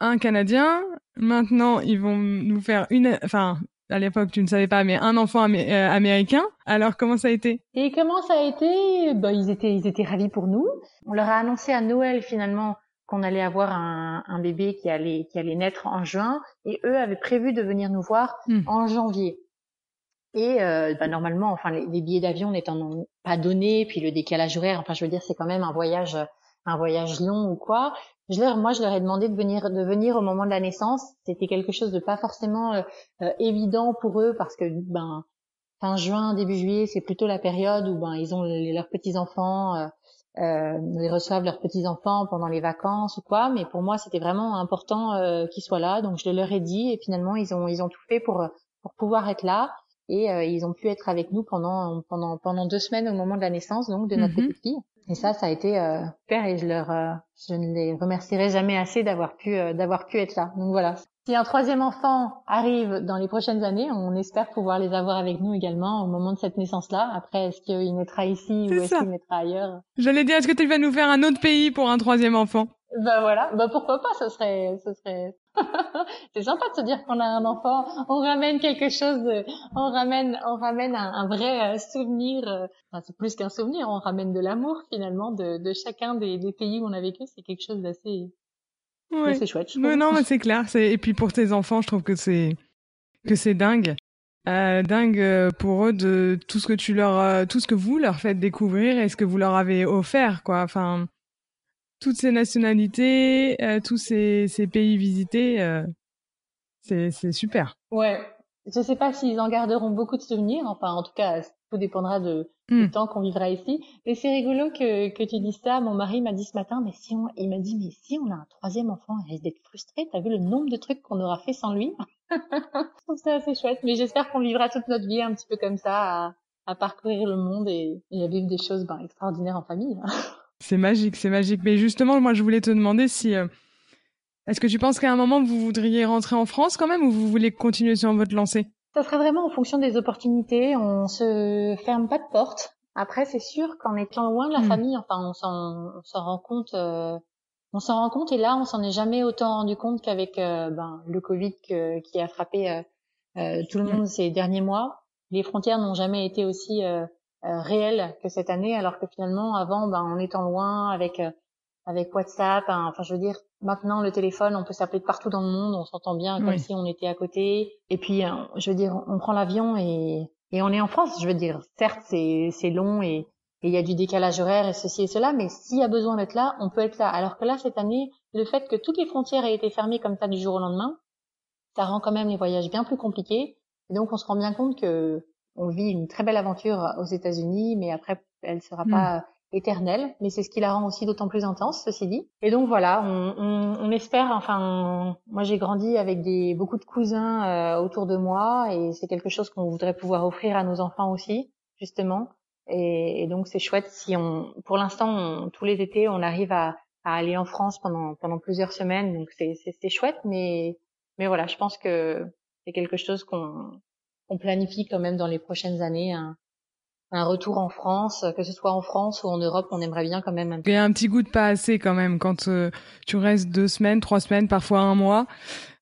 un Canadien. Maintenant, ils vont nous faire une, enfin, à l'époque tu ne savais pas, mais un enfant euh, américain. Alors comment ça a été? Et comment ça a été? Bah, ils étaient ils étaient ravis pour nous. On leur a annoncé à Noël finalement qu'on allait avoir un, un, bébé qui allait qui allait naître en juin, et eux avaient prévu de venir nous voir hmm. en janvier. Et euh, bah, normalement, enfin les, les billets d'avion n'étant pas donnés, puis le décalage horaire, enfin je veux dire c'est quand même un voyage un voyage long ou quoi. Je leur, moi, je leur ai demandé de venir, de venir au moment de la naissance. C'était quelque chose de pas forcément euh, euh, évident pour eux parce que ben fin juin, début juillet, c'est plutôt la période où ben ils ont leurs petits enfants, euh, ils reçoivent leurs petits enfants pendant les vacances ou quoi. Mais pour moi, c'était vraiment important qu'ils soient là. Donc je leur ai dit et finalement ils ont ils ont tout fait pour pour pouvoir être là et ils ont pu être avec nous pendant pendant pendant deux semaines au moment de la naissance donc de notre mm-hmm. petite fille. Et ça, ça a été euh, super et je leur, euh, je ne les remercierai jamais assez d'avoir pu, euh, d'avoir pu être là. Donc voilà. Si un troisième enfant arrive dans les prochaines années, on espère pouvoir les avoir avec nous également au moment de cette naissance-là. Après, est-ce qu'il naîtra ici ou est-ce qu'il naîtra ailleurs? J'allais dire, est-ce que tu vas nous faire un autre pays pour un troisième enfant? Bah voilà, bah pourquoi pas, ce serait, ce serait, c'est sympa de se dire qu'on a un enfant, on ramène quelque chose, on ramène, on ramène un, vrai euh, souvenir, euh, enfin, c'est plus qu'un souvenir, on ramène de l'amour finalement de, de chacun des, des, pays où on a vécu, c'est quelque chose d'assez, ouais. c'est chouette. Je non, mais c'est clair, et puis pour tes enfants, je trouve que c'est, que c'est dingue. Euh, dingue pour eux de tout ce que tu leur, tout ce que vous leur faites découvrir et ce que vous leur avez offert, quoi. Enfin, toutes ces nationalités, euh, tous ces, ces, pays visités, euh, c'est super. Ouais, je sais pas s'ils en garderont beaucoup de souvenirs. Enfin, en tout cas, tout dépendra de, du hmm. temps qu'on vivra ici. Mais c'est rigolo que, que tu dises ça. Mon mari m'a dit ce matin, mais si on, il m'a dit, mais si on a un troisième enfant, il risque d'être frustré. T'as vu le nombre de trucs qu'on aura fait sans lui? Je trouve ça assez chouette. Mais j'espère qu'on vivra toute notre vie un petit peu comme ça, à, à parcourir le monde et, et à vivre des choses ben, extraordinaires en famille. C'est magique, c'est magique. Mais justement, moi, je voulais te demander si. Euh, est-ce que tu penses qu'à un moment, vous voudriez rentrer en France quand même ou vous voulez continuer sur votre lancée? Ça sera vraiment en fonction des opportunités. On se ferme pas de porte. Après, c'est sûr qu'en étant loin de la hmm. famille, enfin, on s'en rend compte. Euh, on s'en rend compte et là, on s'en est jamais autant rendu compte qu'avec euh, ben, le Covid qui a frappé tout le monde ces derniers mois. Les frontières n'ont jamais été aussi euh, réel que cette année, alors que finalement avant, ben, en étant loin avec euh, avec WhatsApp, hein, enfin je veux dire, maintenant le téléphone, on peut s'appeler de partout dans le monde, on s'entend bien comme si on était à côté. Et puis, euh, je veux dire, on prend l'avion et et on est en France. Je veux dire, certes c'est c'est long et il y a du décalage horaire et ceci et cela, mais s'il y a besoin d'être là, on peut être là. Alors que là, cette année, le fait que toutes les frontières aient été fermées comme ça du jour au lendemain, ça rend quand même les voyages bien plus compliqués. Et donc, on se rend bien compte que on vit une très belle aventure aux États-Unis, mais après, elle sera hmm. pas éternelle. Mais c'est ce qui la rend aussi d'autant plus intense, ceci dit. Et donc voilà, on, on, on espère. Enfin, moi j'ai grandi avec des beaucoup de cousins euh, autour de moi, et c'est quelque chose qu'on voudrait pouvoir offrir à nos enfants aussi, justement. Et, donc c'est chouette si on, pour l'instant, tous les étés, on arrive à, à, aller en France pendant pendant plusieurs semaines. Donc c'est c'est chouette, mais mais voilà, je pense que c'est quelque chose qu'on qu'on planifie quand même dans les prochaines années. Hein un retour en France, que ce soit en France ou en Europe, on aimerait bien quand même. Il y a un petit goût de pas assez quand même quand euh, tu restes deux semaines, trois semaines, parfois un mois.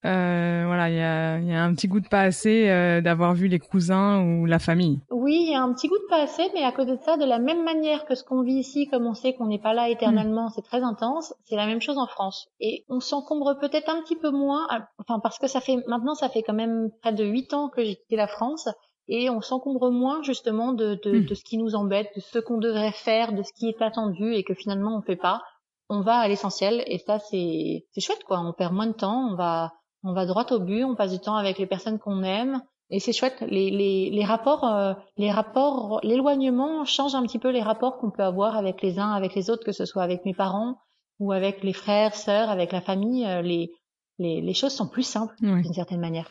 Euh, voilà, il y a, y a, un petit goût de pas assez euh, d'avoir vu les cousins ou la famille. Oui, il y a un petit goût de pas assez, mais à côté de ça, de la même manière que ce qu'on vit ici, comme on sait qu'on n'est pas là éternellement, mm. c'est très intense, c'est la même chose en France. Et on s'encombre peut-être un petit peu moins, enfin parce que ça fait maintenant, ça fait quand même près de huit ans que j'ai quitté la France et on s'encombre moins justement de, de, hmm. de, ce qui nous embête, de ce qu'on devrait faire, de ce qui est attendu et que finalement on fait pas. On va à l'essentiel et ça c'est c'est chouette quoi. On perd moins de temps, on va on va droit au but, on passe du temps avec les personnes qu'on aime et c'est chouette. Les les les rapports euh, les rapports l'éloignement change un petit peu les rapports qu'on peut avoir avec les uns avec les autres, que ce soit avec mes parents ou avec les frères, sœurs, avec la famille. Euh, les les, les choses sont plus simples d'une certaine manière.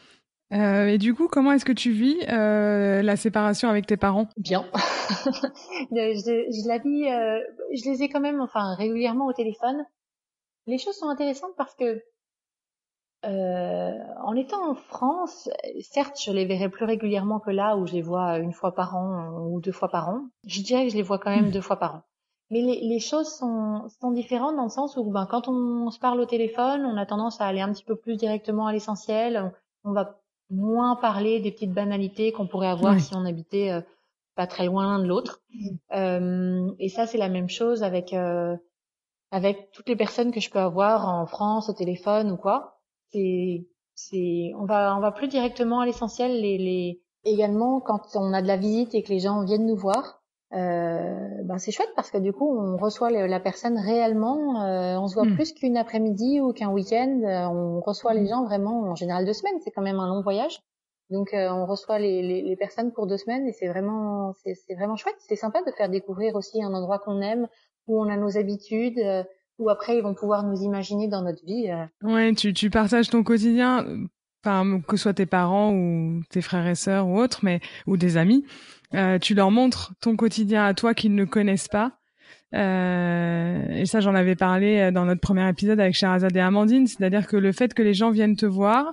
Euh, et du coup, comment est-ce que tu vis euh, la séparation avec tes parents? Bien. je, je, la vis, euh, je les ai quand même, enfin régulièrement au téléphone. Les choses sont intéressantes parce que en étant en France, certes, je les verrai plus régulièrement que là où je les vois une fois par an ou deux fois par an. Je dirais que je les vois quand même hmm. deux fois par an. Mais les, les choses sont, sont, différentes dans le sens où ben, quand on, se parle au téléphone, on a tendance à aller un petit peu plus directement à l'essentiel. On, on va moins parler des petites banalités qu'on pourrait avoir si on habitait euh, pas très loin l'un de l'autre. Euh, et ça, c'est la même chose avec euh, avec toutes les personnes que je peux avoir en France au téléphone ou quoi. C'est c'est on va on va plus directement à l'essentiel. Les, les également quand on a de la visite et que les gens viennent nous voir, ben c'est chouette parce que du coup on reçoit la personne réellement, euh, on se voit hmm. plus qu'une après-midi ou qu'un week-end, euh, on reçoit les hmm. gens vraiment en général deux semaines, c'est quand même un long voyage, donc on reçoit les, les, les, personnes pour deux semaines et c'est vraiment c'est vraiment chouette, c'est sympa de faire découvrir aussi un endroit qu'on aime, où on a nos habitudes, où après ils vont pouvoir nous imaginer dans notre vie. Ouais, tu, tu partages ton quotidien, enfin que ce soit tes parents ou tes frères et sœurs ou autres, mais ou des amis. Euh, tu leur montres ton quotidien à toi qu'ils ne connaissent pas. Euh, et ça, j'en avais parlé euh, dans notre premier épisode avec Sherazade et Amandine, c'est-à-dire que le fait que les gens viennent te voir,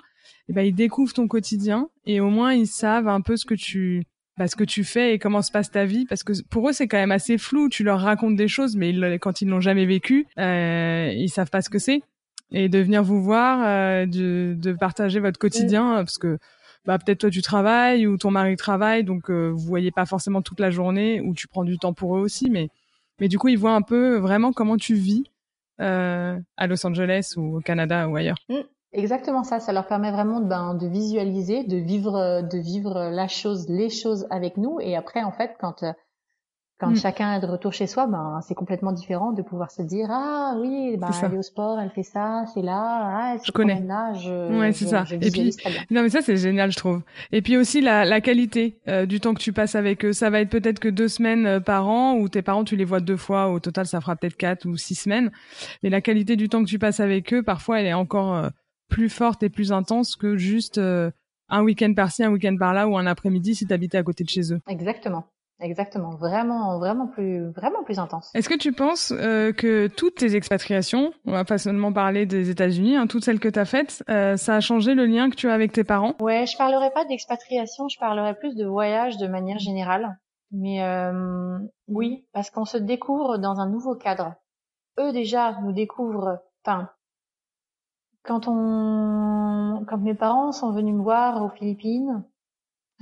eh ben, ils découvrent ton quotidien et au moins ils savent un peu ce que tu bah, ce que tu fais et comment se passe ta vie. Parce que pour eux c'est quand même assez flou. Tu leur racontes des choses mais quand ils l'ont jamais vécu euh, ils savent pas ce que c'est. Et de venir vous voir euh, de, de partager votre quotidien parce que bah peut-être toi tu travailles ou ton mari travaille, donc euh, vous voyez pas forcément toute la journée ou tu prends du temps pour eux aussi, mais mais du coup ils voient un peu vraiment comment tu vis euh, à Los Angeles ou au Canada ou ailleurs. Mmh, exactement ça, ça leur permet vraiment de, ben, de visualiser, de vivre, de vivre la chose, les choses avec nous, et après en fait quand euh, quand mm. chacun est de retour chez soi, ben c'est complètement différent de pouvoir se dire ah oui, ben elle est au sport, elle fait ça, c'est là, ah, je connais. Là, je, ouais, c'est ça. et puis non mais ça c'est génial, je trouve. Et puis aussi la, la qualité euh, du temps que tu passes avec eux. Ça va être peut-être que deux semaines euh, par an, ou tes parents tu les vois deux fois. Au total, ça fera peut-être quatre ou six semaines. Mais la qualité du temps que tu passes avec eux, parfois, elle est encore euh, plus forte et plus intense que juste un week-end par-ci, un week-end par-là ou un après-midi si tu habitais à côté de chez eux. Exactement. Exactement, vraiment, vraiment plus, vraiment plus intense. Est-ce que tu penses euh, que toutes tes expatriations, on va pas seulement parler des États-Unis, hein, toutes celles que tu as faites, euh, ça a changé le lien que tu as avec tes parents? Ouais, je parlerai pas d'expatriation, je parlerai plus de voyage de manière générale. Mais euh, oui, parce qu'on se découvre dans un nouveau cadre. Eux déjà nous découvrent. Enfin, quand on, quand mes parents sont venus me voir aux Philippines,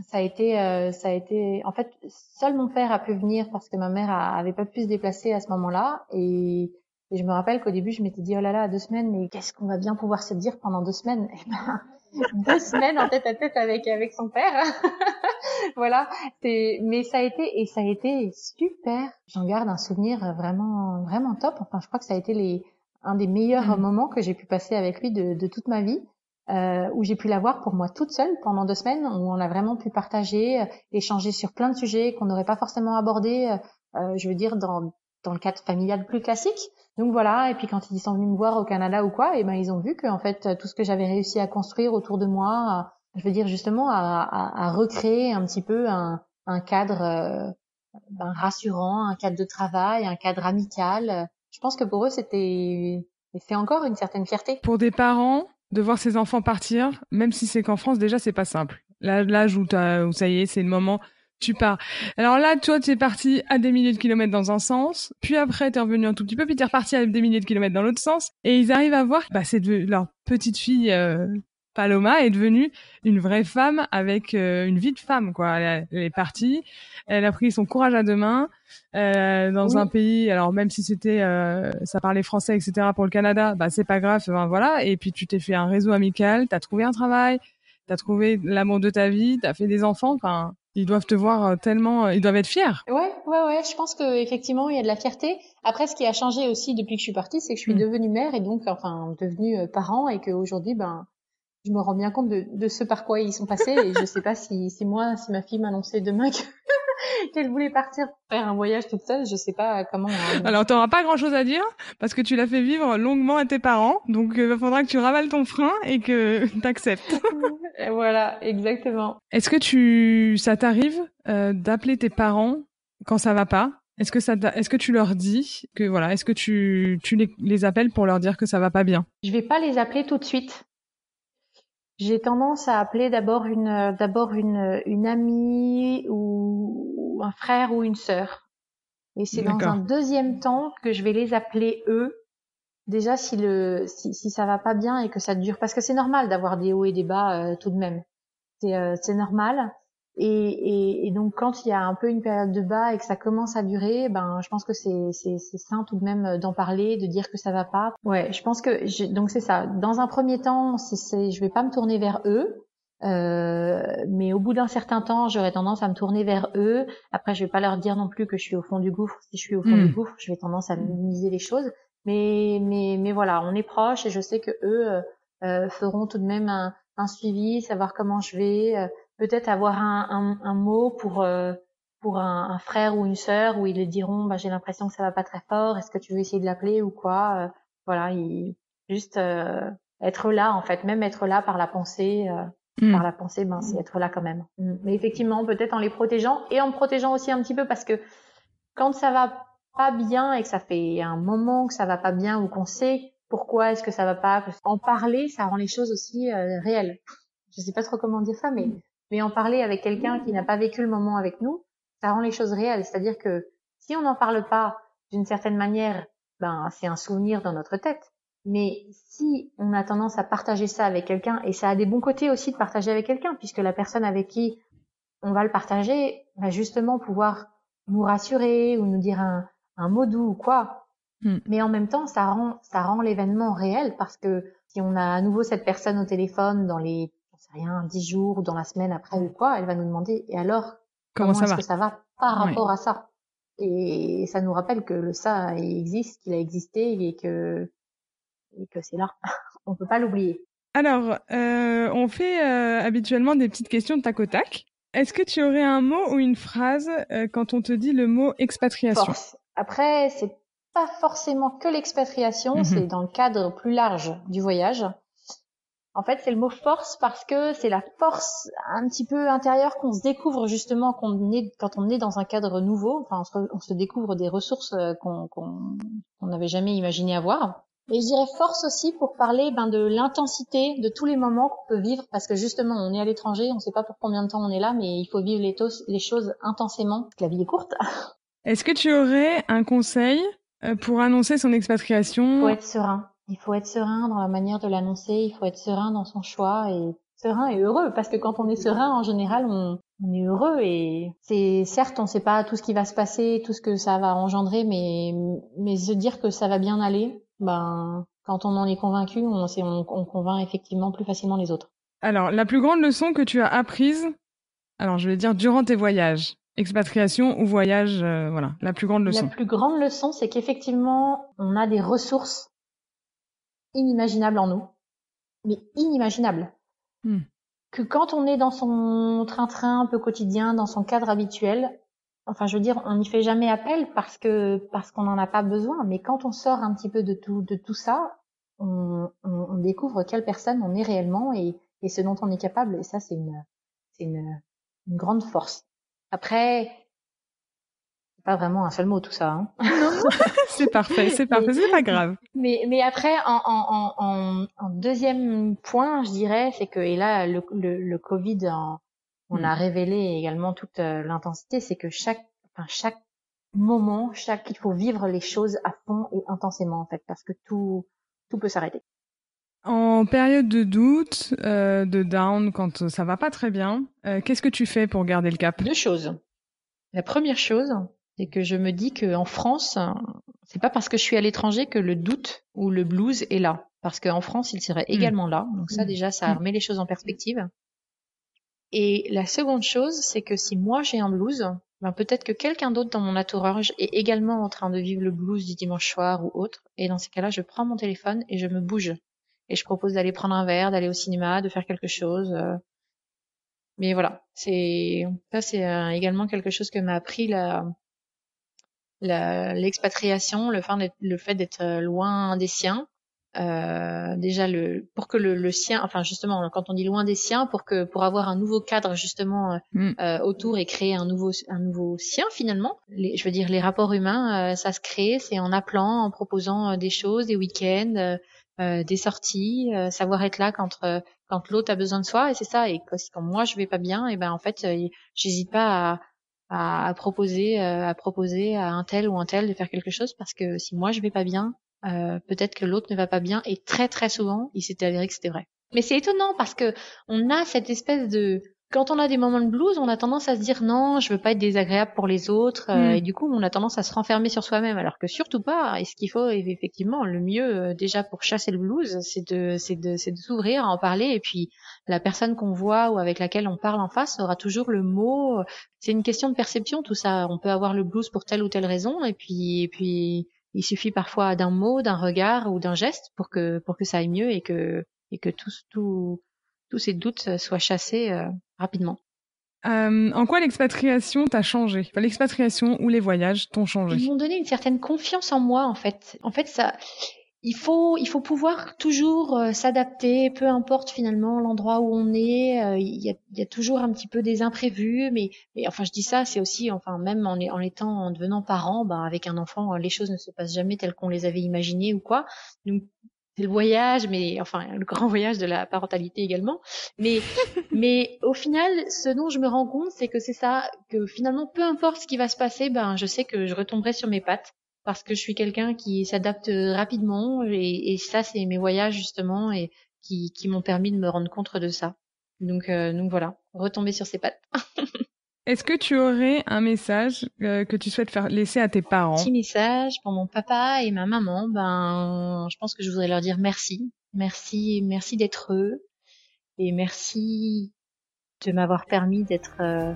ça a été, euh, ça a été. En fait, seul mon père a pu venir parce que ma mère avait pas pu se déplacer à ce moment-là. Et, je me rappelle qu'au début, je m'étais dit oh là là, deux semaines, mais qu'est-ce qu'on va bien pouvoir se dire pendant deux semaines? Eh ben, deux semaines en tête à tête avec avec son père. voilà. Mais ça a été et ça a été super. J'en garde un souvenir vraiment vraiment top. Enfin, je crois que ça a été les un des meilleurs mmh. moments que j'ai pu passer avec lui de, de toute ma vie euh, où j'ai pu la voir pour moi toute seule pendant deux semaines, où on a vraiment pu partager, euh, échanger sur plein de sujets qu'on n'aurait pas forcément abordés, euh, je veux dire dans dans le cadre familial plus classique. Donc voilà, et puis quand ils sont venus me voir au Canada ou quoi, et eh ben ils ont vu que en fait tout ce que j'avais réussi à construire autour de moi, je veux dire justement à, à, à recréer un petit peu un, un cadre ben, rassurant, un cadre de travail, un cadre amical. Je pense que pour eux, c'était c'est encore une certaine fierté. Pour des parents, de voir ses enfants partir, même si c'est qu'en France, déjà, c'est pas simple. L'âge où, où ça y est, c'est le moment, tu pars. Alors là, toi, tu es parti à des milliers de kilomètres dans un sens, puis après, tu es revenu un tout petit peu, puis tu es reparti à des milliers de kilomètres dans l'autre sens, et ils arrivent à voir, bah, c'est de leur petite fille euh, Paloma est devenue une vraie femme avec euh, une vie de femme, quoi. Elle, est partie, elle a pris son courage à deux mains euh, dans un pays. Alors même si c'était, euh, ça parlait français, etc. Pour le Canada, bah c'est pas grave. voilà. Et puis tu t'es fait un réseau amical, t'as trouvé un travail, t'as trouvé l'amour de ta vie, t'as fait des enfants. Enfin, ils doivent te voir tellement, ils doivent être fiers. Ouais, ouais, ouais. Je pense que effectivement, il y a de la fierté. Après, ce qui a changé aussi depuis que je suis partie, c'est que je suis mm. devenue mère et donc, enfin, devenue parent et qu'aujourd'hui, ben, je me rends bien compte de, de ce par quoi ils sont passés et je sais pas si, si moi, si ma fille m'annonçait demain qu'elle voulait partir faire un voyage toute seule, je sais pas comment. Hein. Alors, tu n'auras pas grand chose à dire parce que tu l'as fait vivre longuement à tes parents, donc il euh, faudra que tu ravales ton frein et que t'acceptes. voilà, exactement. Est-ce que tu, ça t'arrive euh, d'appeler tes parents quand ça va pas? Est-ce que ça, est-ce que tu leur dis que voilà, est-ce que tu, tu les, les appelles pour leur dire que ça va pas bien? Je vais pas les appeler tout de suite j'ai tendance à appeler d'abord une d'abord une, une amie ou un frère ou une sœur. Et c'est dans un deuxième temps que je vais les appeler eux. Déjà si le si, si ça va pas bien et que ça dure parce que c'est normal d'avoir des hauts et des bas euh, tout de même. C'est euh, c'est normal. Et, et, et, donc quand il y a un peu une période de bas et que ça commence à durer, ben je pense que c'est c'est sain tout de même d'en parler, de dire que ça va pas. Ouais, je pense que donc c'est ça. Dans un premier temps, c'est je vais pas me tourner vers eux, euh, mais au bout d'un certain temps, j'aurais tendance à me tourner vers eux. Après, je vais pas leur dire non plus que je suis au fond du gouffre. Si je suis au fond du hmm. gouffre, je vais tendance à minimiser les choses. Mais mais mais voilà, on est proches et je sais que eux euh, euh feront tout de même un, un suivi, savoir comment je vais. Euh, peut-être avoir un, un, un, mot pour euh, pour un, un, frère ou une sœur où ils lui diront bah j'ai l'impression que ça va pas très fort est-ce que tu veux essayer de l'appeler ou quoi euh, voilà il, juste euh, être là en fait même être là par la pensée mm. par la pensée ben c'est être là quand même mm. mais effectivement peut-être en les protégeant et en protégeant aussi un petit peu parce que quand ça va pas bien et que ça fait un moment que ça va pas bien ou qu'on sait pourquoi est-ce que ça va pas en parler ça rend les choses aussi réelles je sais pas trop comment dire ça mais mais en parler avec quelqu'un qui n'a pas vécu le moment avec nous, ça rend les choses réelles. C'est-à-dire que si on n'en parle pas d'une certaine manière, ben c'est un souvenir dans notre tête. Mais si on a tendance à partager ça avec quelqu'un, et ça a des bons côtés aussi de partager avec quelqu'un, puisque la personne avec qui on va le partager va justement pouvoir nous rassurer ou nous dire un, un mot doux ou quoi. Hmm. Mais en même temps, ça rend, ça rend l'événement réel parce que si on a à nouveau cette personne au téléphone dans les rien, dix jours ou dans la semaine après ou quoi, elle va nous demander et alors comment, est-ce que ça va par rapport à ça? Et ça nous rappelle que le ça existe, qu'il a existé et que et que c'est là. on peut pas l'oublier. Alors, euh, on fait euh, habituellement des petites questions de tac au tac. Est-ce que tu aurais un mot ou une phrase euh, quand on te dit le mot expatriation? Force. Après, c'est pas forcément que l'expatriation, mhm. c'est dans le cadre plus large du voyage. En fait, c'est le mot force parce que c'est la force un petit peu intérieure qu'on se découvre justement quand on est, quand on est dans un cadre nouveau. Enfin, on se, découvre des ressources euh, qu'on n'avait jamais imaginé avoir. Et je dirais force aussi pour parler ben, de l'intensité de tous les moments qu'on peut vivre parce que justement, on est à l'étranger, on ne sait pas pour combien de temps on est là, mais il faut vivre les, les choses intensément parce que la vie est courte. Est-ce que tu aurais un conseil euh, pour annoncer son expatriation? Faut être serein il faut être serein dans la manière de l'annoncer, il faut être serein dans son choix et serein et heureux parce que quand on est serein en général on, on est heureux et c'est certes on ne sait pas tout ce qui va se passer, tout ce que ça va engendrer mais mais se dire que ça va bien aller, ben quand on en est convaincu, on, on, on convainc effectivement plus facilement les autres. Alors la plus grande leçon que tu as apprise, alors je vais dire durant tes voyages, expatriation ou voyage, euh, voilà, la plus grande leçon. La plus grande leçon, c'est qu'effectivement, on a des ressources inimaginable en nous, mais inimaginable. Hmm. Que quand on est dans son train-train un peu quotidien, dans son cadre habituel, enfin je veux dire, on n'y fait jamais appel parce que parce qu'on n'en a pas besoin. Mais quand on sort un petit peu de tout de tout ça, on, on, découvre quelle personne on est réellement et, et ce dont on est capable. Et ça, c'est une c'est une, une grande force. Après, pas vraiment un seul mot tout ça. Hein. c'est parfait, c'est parfait, c'est pas grave. Mais, mais après, en, en, en, en deuxième point, je dirais, c'est que, et là, le, le, le Covid, en, on hmm. a révélé également toute euh, l'intensité, c'est que chaque, enfin, chaque moment, chaque, il faut vivre les choses à fond et intensément, en fait, parce que tout, tout peut s'arrêter. En période de doute, euh, de down, quand ça va pas très bien, euh, qu'est-ce que tu fais pour garder le cap? Deux choses. La première chose, c'est que je me dis qu'en France, c'est pas parce que je suis à l'étranger que le doute ou le blues est là. Parce qu'en France, il serait hmm. également là. Donc ça, hmm. déjà, ça remet les choses en perspective. Et la seconde chose, c'est que si moi j'ai un blues, ben peut-être que quelqu'un d'autre dans mon entourage est également en train de vivre le blues du dimanche soir ou autre. Et dans ces cas-là, je prends mon téléphone et je me bouge et je propose d'aller prendre un verre, d'aller au cinéma, de faire quelque chose. Euh. Mais voilà, c'est ça c'est euh, également quelque chose que m'a appris la l'expatriation, le fait le fait d'être euh, loin des siens. Euh, déjà le pour que le, le, sien enfin justement quand on dit loin des siens pour que pour avoir un nouveau cadre justement mm. euh, autour et créer un nouveau un nouveau sien finalement les, je veux dire les rapports humains ça se crée c'est en appelant en proposant des choses des week-ends euh, des sorties, euh, savoir être là quand euh, quand l'autre a besoin de soi et c'est ça et quand moi je vais pas bien et ben en fait j'hésite pas à, à, proposer à proposer à un tel ou un tel de faire quelque chose parce que si moi je vais pas bien peut-être que l'autre ne va pas bien et très très souvent il s'était avéré que c'était vrai. Mais c'est étonnant parce que on a cette espèce de quand on a des moments de blues, on a tendance à se dire non, je veux pas être désagréable pour les autres, euh, mm. et du coup, on a tendance à se renfermer sur soi-même, alors que surtout pas. Et ce qu'il faut, effectivement, le mieux euh, déjà pour chasser le blues, c'est de, c'est de, c'est de s'ouvrir, à en parler, et puis la personne qu'on voit ou avec laquelle on parle en face aura toujours le mot. C'est une question de perception, tout ça. On peut avoir le blues pour telle ou telle raison, et puis, et puis, il suffit parfois d'un mot, d'un regard ou d'un geste pour que, pour que ça aille mieux et que, et que tout, tout tous ces doutes euh, soient chassés euh, rapidement. Euh, en quoi l'expatriation t'a changé? Enfin, L'expatriation ou les voyages t'ont changé? Ils m'ont donné une certaine confiance en moi, en fait. En fait, ça, il faut, il faut pouvoir toujours s'adapter, peu importe finalement l'endroit où on est. Il y, a, y, a, toujours un petit peu des imprévus, mais, mais enfin, je dis ça, c'est aussi, enfin, même en, en étant, en devenant parent, ben, avec un enfant, les choses ne se passent jamais telles qu'on les avait imaginées ou quoi. Donc, le voyage, mais enfin le grand voyage de la parentalité également. Mais mais au final, ce dont je me rends compte, c'est que c'est ça, que finalement, peu importe ce qui va se passer, ben je sais que je retomberai sur mes pattes parce que je suis quelqu'un qui s'adapte rapidement et, et ça, c'est mes voyages justement et qui, qui m'ont permis de me rendre compte de ça. Donc euh, donc voilà, retomber sur ses pattes. Est-ce que tu aurais un message euh, que tu souhaites faire laisser à tes parents? Petit message pour mon papa et ma maman. Ben, je pense que je voudrais leur dire merci, merci, merci d'être eux et merci de m'avoir permis d'être euh,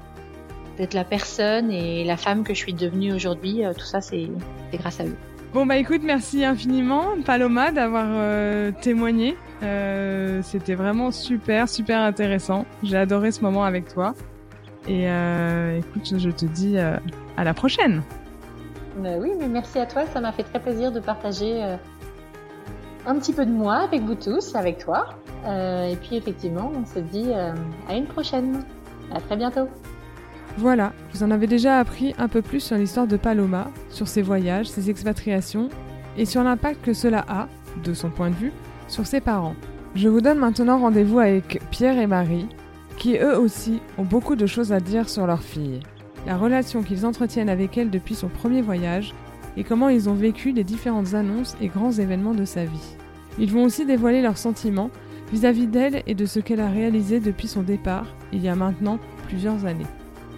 d'être la personne et la femme que je suis devenue aujourd'hui. Euh, tout ça, c'est grâce à eux. Bon bah écoute, merci infiniment Paloma d'avoir témoigné. C'était vraiment super, super intéressant. J'ai adoré ce moment avec toi. Et euh, écoute, je te dis euh, à la prochaine. Bah oui, mais merci à toi. Ça m'a fait très plaisir de partager euh, un petit peu de moi avec vous tous, avec toi. Et puis effectivement, on se dit à une prochaine. À très bientôt. Voilà, vous en avez déjà appris un peu plus sur l'histoire de Paloma, sur ses voyages, ses expatriations et sur l'impact que cela a, de son point de vue, sur ses parents. Je vous donne maintenant rendez-vous avec Pierre et Marie, qui eux aussi ont beaucoup de choses à dire sur leur fille, la relation qu'ils entretiennent avec elle depuis son premier voyage et comment ils ont vécu les différentes annonces et grands événements de sa vie. Ils vont aussi dévoiler leurs sentiments vis-à-vis d'elle et de ce qu'elle a réalisé depuis son départ, il y a maintenant plusieurs années.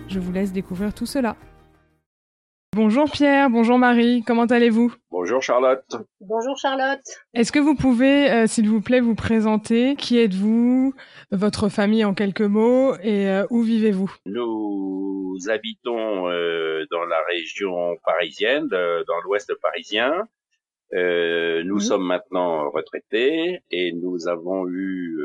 Je vous laisse découvrir tout cela. Bonjour Pierre, bonjour Marie, comment allez-vous? Bonjour Charlotte. Bonjour Charlotte. Est-ce que vous pouvez, euh, s'il vous plaît, vous présenter Qui êtes-vous Votre famille en quelques mots et euh, où vivez-vous? Nous habitons euh, dans la région parisienne, dans l'ouest parisien. nous sommes maintenant retraités et nous avons eu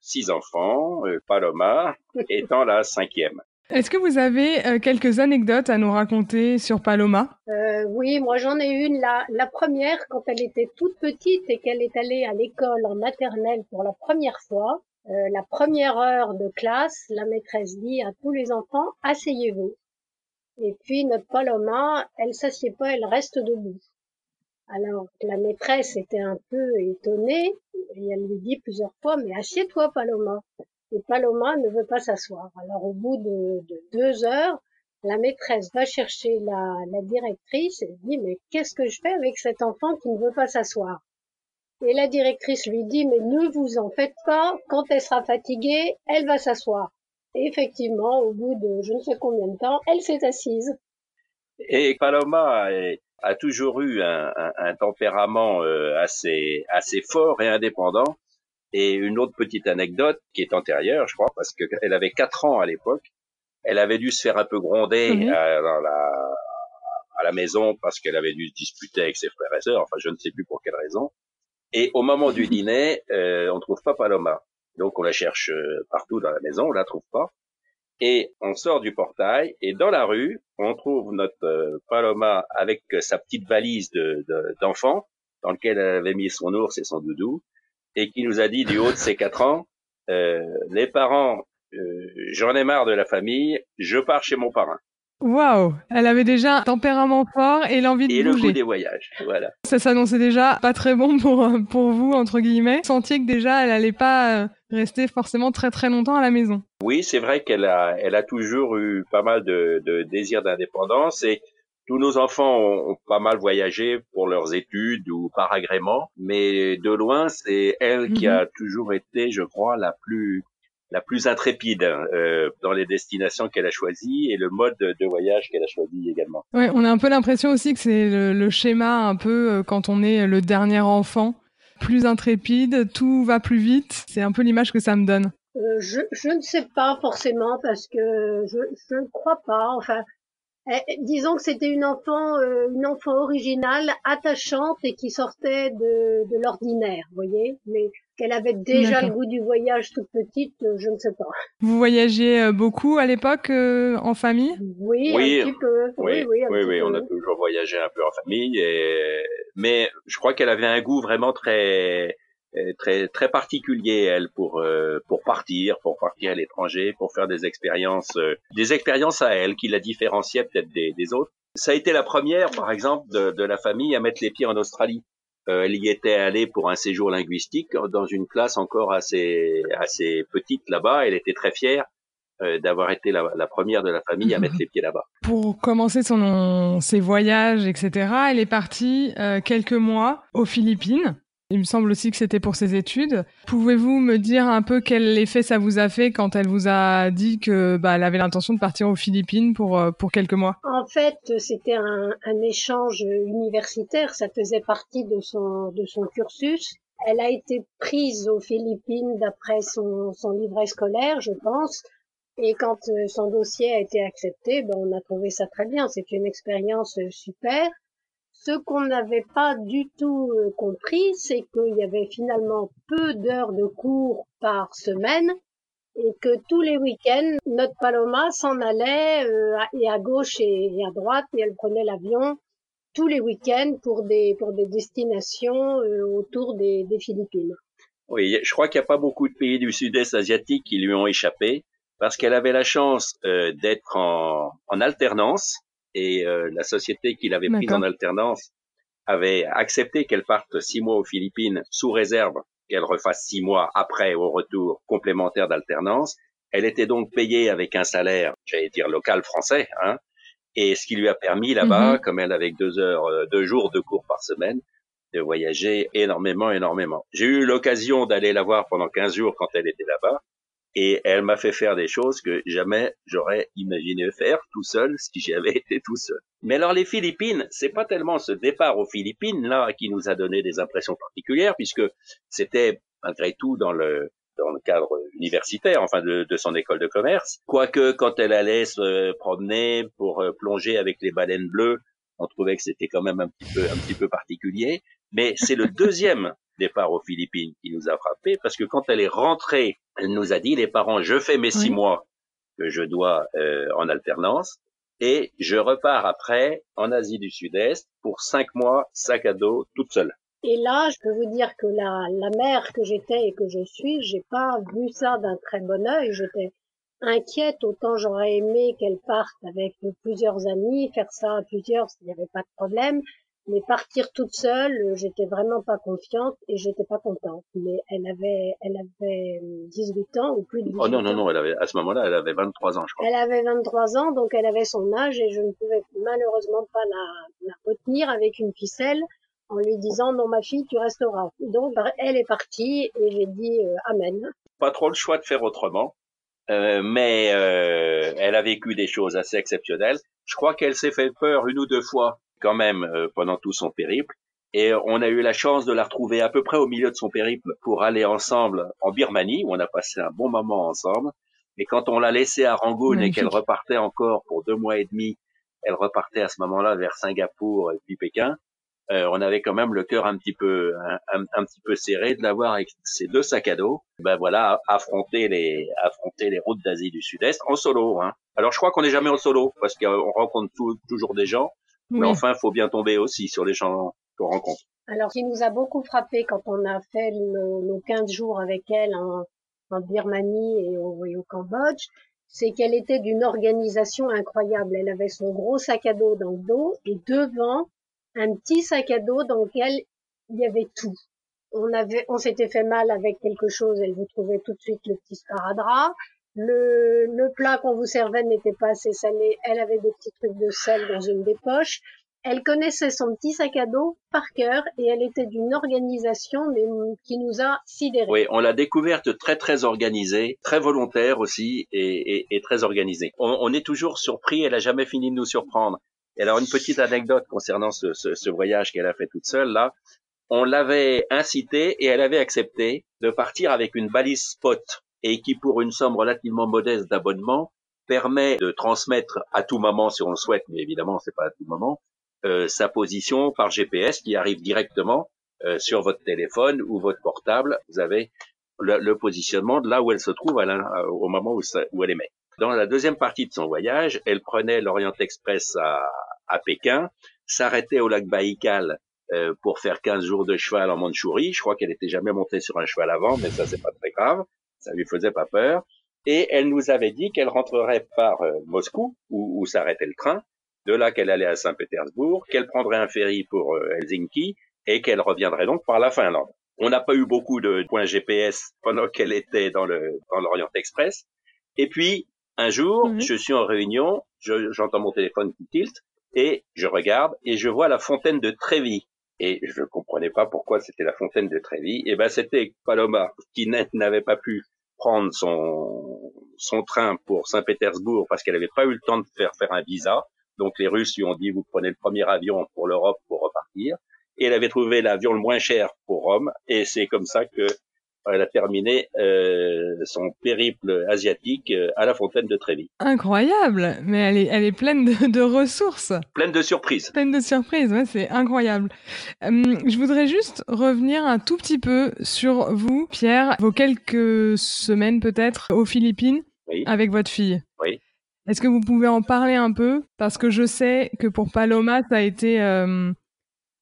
six enfants, Paloma étant la cinquième. Est-ce que vous avez euh, quelques anecdotes à nous raconter sur Paloma? Euh, Oui, moi j'en ai une. La, la première, quand elle était toute petite et qu'elle est allée à l'école en maternelle pour la première fois, euh, la première heure de classe, la maîtresse dit à tous les enfants, asseyez-vous. Et puis notre Paloma, elle s'assied pas, elle reste debout. Alors la maîtresse était un peu étonnée et elle lui dit plusieurs fois mais assieds-toi Paloma. Et Paloma ne veut pas s'asseoir. Alors au bout de, deux heures, la maîtresse va chercher la, directrice et dit mais qu'est-ce que je fais avec cet enfant qui ne veut pas s'asseoir? Et la directrice lui dit mais ne vous en faites pas, quand elle sera fatiguée, elle va s'asseoir. Et effectivement, au bout de je ne sais combien de temps, elle s'est assise. Et Paloma a toujours eu un, tempérament euh, assez assez fort et indépendant. Et une autre petite anecdote qui est antérieure, je crois, parce qu'elle avait quatre ans à l'époque. Elle avait dû se faire un peu gronder mhm. à, la, à la maison parce qu'elle avait dû se disputer avec ses frères et sœurs. Enfin, je ne sais plus pour quelle raison. Et au moment du dîner, euh, on trouve pas Paloma. Donc on la cherche euh, partout dans la maison, on la trouve pas. Et on sort du portail et dans la rue, on trouve notre euh, Paloma avec sa petite valise de d'enfant dans lequel elle avait mis son ours et son doudou et qui nous a dit du haut de ses quatre ans, euh, les parents, euh, j'en ai marre de la famille, je pars chez mon parrain. Waouh Elle avait déjà un tempérament fort et l'envie de et bouger. Et le goût des voyages, voilà. Ça s'annonçait déjà pas très bon pour pour vous entre guillemets. Vous sentiez que déjà elle allait pas euh, rester forcément très très longtemps à la maison. Oui, c'est vrai qu'elle a elle a toujours eu pas mal de, de désir d'indépendance et tous nos enfants ont, pas mal voyagé pour leurs études ou par agrément, mais de loin, c'est elle qui mhm. a toujours été, je crois, la plus la plus intrépide euh, dans les destinations qu'elle a choisies et le mode de voyage qu'elle a choisi également. Ouais, on a un peu l'impression aussi que c'est le, schéma un peu euh, quand on est le dernier enfant, plus intrépide, tout va plus vite. C'est un peu l'image que ça me donne. Euh, je, je ne sais pas forcément parce que je, je ne crois pas. Enfin, disons que c'était une enfant, euh, une enfant originale, attachante et qui sortait de, de l'ordinaire, vous voyez. Mais qu'elle avait déjà le goût du voyage toute petite, euh, je ne sais pas. Vous voyagiez euh, beaucoup à l'époque en famille? Oui, oui, un petit peu. Oui, oui, oui, oui, on a toujours voyagé un peu en famille. Et... Mais je crois qu'elle avait un goût vraiment très très très particulier elle pour euh, pour partir pour partir à l'étranger pour faire des expériences euh, des expériences à elle qui la différenciaient peut-être des, des, autres ça a été la première par exemple de, de la famille à mettre les pieds en Australie euh, elle y était allée pour un séjour linguistique dans une classe encore assez assez petite là-bas elle était très fière d'avoir été la, la, première de la famille à mettre les pieds là-bas. Pour commencer son, ses voyages, etc., elle est partie quelques mois aux Philippines. Il me semble aussi que c'était pour ses études. Pouvez-vous me dire un peu quel effet ça vous a fait quand elle vous a dit que bah, elle avait l'intention de partir aux Philippines pour euh, pour quelques mois? En fait, c'était un, un, échange universitaire. Ça faisait partie de son de son cursus. Elle a été prise aux Philippines d'après son, son livret scolaire, je pense. Et quand euh, son dossier a été accepté, ben, on a trouvé ça très bien. C'est une expérience euh, super. Ce qu'on n'avait pas du tout euh, compris, c'est qu'il y avait finalement peu d'heures de cours par semaine et que tous les week-ends, notre Paloma s'en allait euh, et à gauche et, à droite et elle prenait l'avion tous les week-ends pour des pour des destinations euh, autour des, des, Philippines. Oui, je crois qu'il n'y a pas beaucoup de pays du sud-est asiatique qui lui ont échappé parce qu'elle avait la chance d'être en, en alternance et euh, la société qu'il avait prise en alternance avait accepté qu'elle parte six mois aux Philippines sous réserve qu'elle refasse six mois après au retour complémentaire d'alternance. Elle était donc payée avec un salaire, j'allais dire local français, hein, et ce qui lui a permis là-bas, mhm. comme elle avait deux heures, euh, deux jours de cours par semaine, de voyager énormément, énormément. J'ai eu l'occasion d'aller la voir pendant 15 jours quand elle était là-bas, et elle m'a fait faire des choses que jamais j'aurais imaginé faire tout seul si j'avais été tout seul. Mais alors les Philippines, c'est pas tellement ce départ aux Philippines là qui nous a donné des impressions particulières puisque c'était malgré tout dans le dans le cadre universitaire, enfin de, de, son école de commerce. Quoique quand elle allait se promener pour euh, plonger avec les baleines bleues, on trouvait que c'était quand même un petit peu un petit peu particulier. Mais c'est le deuxième départ aux Philippines qui nous a frappé parce que quand elle est rentrée, elle nous a dit les parents, je fais mes six mois que je dois euh, en alternance et je repars après en Asie du Sud-Est pour cinq mois sac à dos toute seule. Et là, je peux vous dire que la, la mère que j'étais et que je suis, j'ai pas vu ça d'un très bon œil. J'étais inquiète. Autant j'aurais aimé qu'elle parte avec plusieurs amis, faire ça à plusieurs, s'il n'y avait pas de problème. Mais partir toute seule, j'étais vraiment pas confiante et j'étais pas contente. Mais elle avait, elle avait 18 ans ou plus de 18 Oh non, non, non, elle avait, à ce moment-là, elle avait 23 ans, je crois. Elle avait 23 ans, donc elle avait son âge et je ne pouvais malheureusement pas la, la retenir avec une ficelle en lui disant non ma fille tu resteras. Donc elle est partie et j'ai dit euh, amen. Pas trop le choix de faire autrement. Euh, mais euh, elle a vécu des choses assez exceptionnelles. Je crois qu'elle s'est fait peur une ou deux fois quand même euh, pendant tout son périple. Et on a eu la chance de la retrouver à peu près au milieu de son périple pour aller ensemble en Birmanie, où on a passé un bon moment ensemble. Et quand on l'a laissée à Rangoon et qu'elle repartait encore pour deux mois et demi, elle repartait à ce moment-là vers Singapour et puis Pékin. Euh, on avait quand même le cœur un petit peu un, un, petit peu serré de l'avoir avec ses deux sacs à dos. Ben voilà, affronter les affronter les routes d'Asie du Sud-Est en solo. Hein. Alors je crois qu'on n'est jamais en solo parce qu'on rencontre toujours des gens. Mais enfin, il faut bien tomber aussi sur les gens qu'on rencontre. Alors, ce qui nous a beaucoup frappé quand on a fait nos 15 jours avec elle en, en Birmanie et au, et au Cambodge, c'est qu'elle était d'une organisation incroyable. Elle avait son gros sac à dos dans le dos et devant un petit sac à dos dans lequel il y avait tout. On avait, on s'était fait mal avec quelque chose, elle vous trouvait tout de suite le petit sparadrap. Le, le plat qu'on vous servait n'était pas assez salé. Elle avait des petits trucs de sel dans une des poches. Elle connaissait son petit sac à dos par cœur et elle était d'une organisation mais qui nous a sidérés. Oui, on l'a découverte très très organisée, très volontaire aussi et, et, et très organisée. On, on, est toujours surpris, elle a jamais fini de nous surprendre. Et alors une petite anecdote concernant ce, ce, ce voyage qu'elle a fait toute seule là. On l'avait incité et elle avait accepté de partir avec une balise spot et qui, pour une somme relativement modeste d'abonnement, permet de transmettre à tout moment, si on le souhaite, mais évidemment c'est pas à tout moment, euh, sa position par GPS qui arrive directement euh, sur votre téléphone ou votre portable. Vous avez le, le positionnement de là où elle se trouve à euh, au moment où, ça, où elle émet. Dans la deuxième partie de son voyage, elle prenait l'Orient Express à, à Pékin, s'arrêtait au lac Baïkal euh, pour faire 15 jours de cheval en Mandchourie. Je crois qu'elle n'était jamais montée sur un cheval avant, mais ça c'est pas très grave ça lui faisait pas peur. Et elle nous avait dit qu'elle rentrerait par euh, Moscou, où, où s'arrêtait le train, de là qu'elle allait à Saint-Pétersbourg, qu'elle prendrait un ferry pour euh, Helsinki, et qu'elle reviendrait donc par la Finlande. On n'a pas eu beaucoup de points GPS pendant qu'elle était dans le dans l'Orient Express. Et puis un jour, mhm. je suis en réunion, j'entends mon téléphone qui tilt et je regarde et je vois la fontaine de Trévis et je ne comprenais pas pourquoi c'était la fontaine de Trévis. Et ben c'était Paloma qui n'avait pas pu son son train pour Saint-Pétersbourg parce qu'elle n'avait pas eu le temps de faire faire un visa. Donc les Russes lui ont dit vous prenez le premier avion pour l'Europe pour repartir. Et elle avait trouvé l'avion le moins cher pour Rome. Et c'est comme ça que elle a terminé euh, son périple asiatique euh, à la fontaine de Trévis. Incroyable, mais elle est, elle est pleine de, de ressources. Pleine de surprises. Pleine de surprises, ouais, c'est incroyable. Euh, je voudrais juste revenir un tout petit peu sur vous, Pierre, vos quelques semaines peut-être aux Philippines oui. avec votre fille. Oui. Est-ce que vous pouvez en parler un peu? Parce que je sais que pour Paloma, ça a été euh,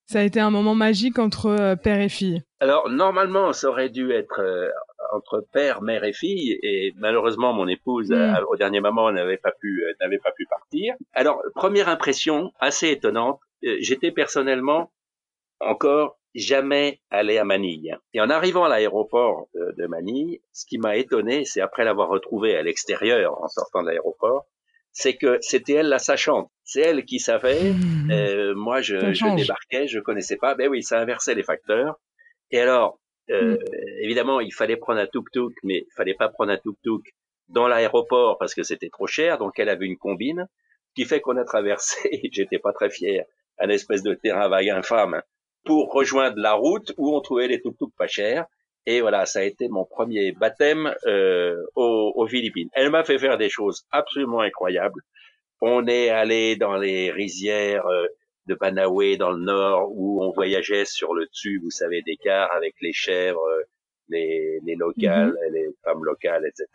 ça a été un moment magique entre euh, père et fille. Alors normalement, ça aurait dû être euh, entre père, mère et fille, et malheureusement, mon épouse, mm. euh, au dernier moment, n'avait pas pu, euh, n'avait pas pu partir. Alors première impression assez étonnante. J'étais personnellement encore jamais allé à Manille. Et en arrivant à l'aéroport de, de Manille, ce qui m'a étonné, c'est après l'avoir retrouvée à l'extérieur en sortant de l'aéroport, c'est que c'était elle la sachante. C'est elle qui savait. Mmh. Euh, moi, je, je, débarquais, je connaissais pas. Ben oui, ça inversait les facteurs. Et alors, euh, mmh. évidemment, il fallait prendre un tuk-tuk, mais il fallait pas prendre un tuk-tuk dans l'aéroport parce que c'était trop cher. Donc, elle avait une combine, qui fait qu'on a traversé. J'étais pas très fier, un espèce de terrain vague infâme pour rejoindre la route où on trouvait les tuk-tuk pas chers. Et voilà, ça a été mon premier baptême euh, aux, aux, Philippines. Elle m'a fait faire des choses absolument incroyables. On est allé dans les rizières euh, de Banawe dans le nord où on voyageait sur le dessus, vous savez, des cars avec les chèvres, euh, les, les locales, mm -hmm. les femmes locales, etc.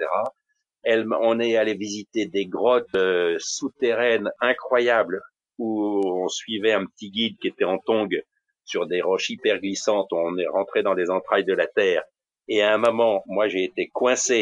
Elle, on est allé visiter des grottes euh, souterraines incroyables où on suivait un petit guide qui était en tongue sur des roches hyper glissantes. On est rentré dans les entrailles de la terre. Et à un moment, moi, j'ai été coincé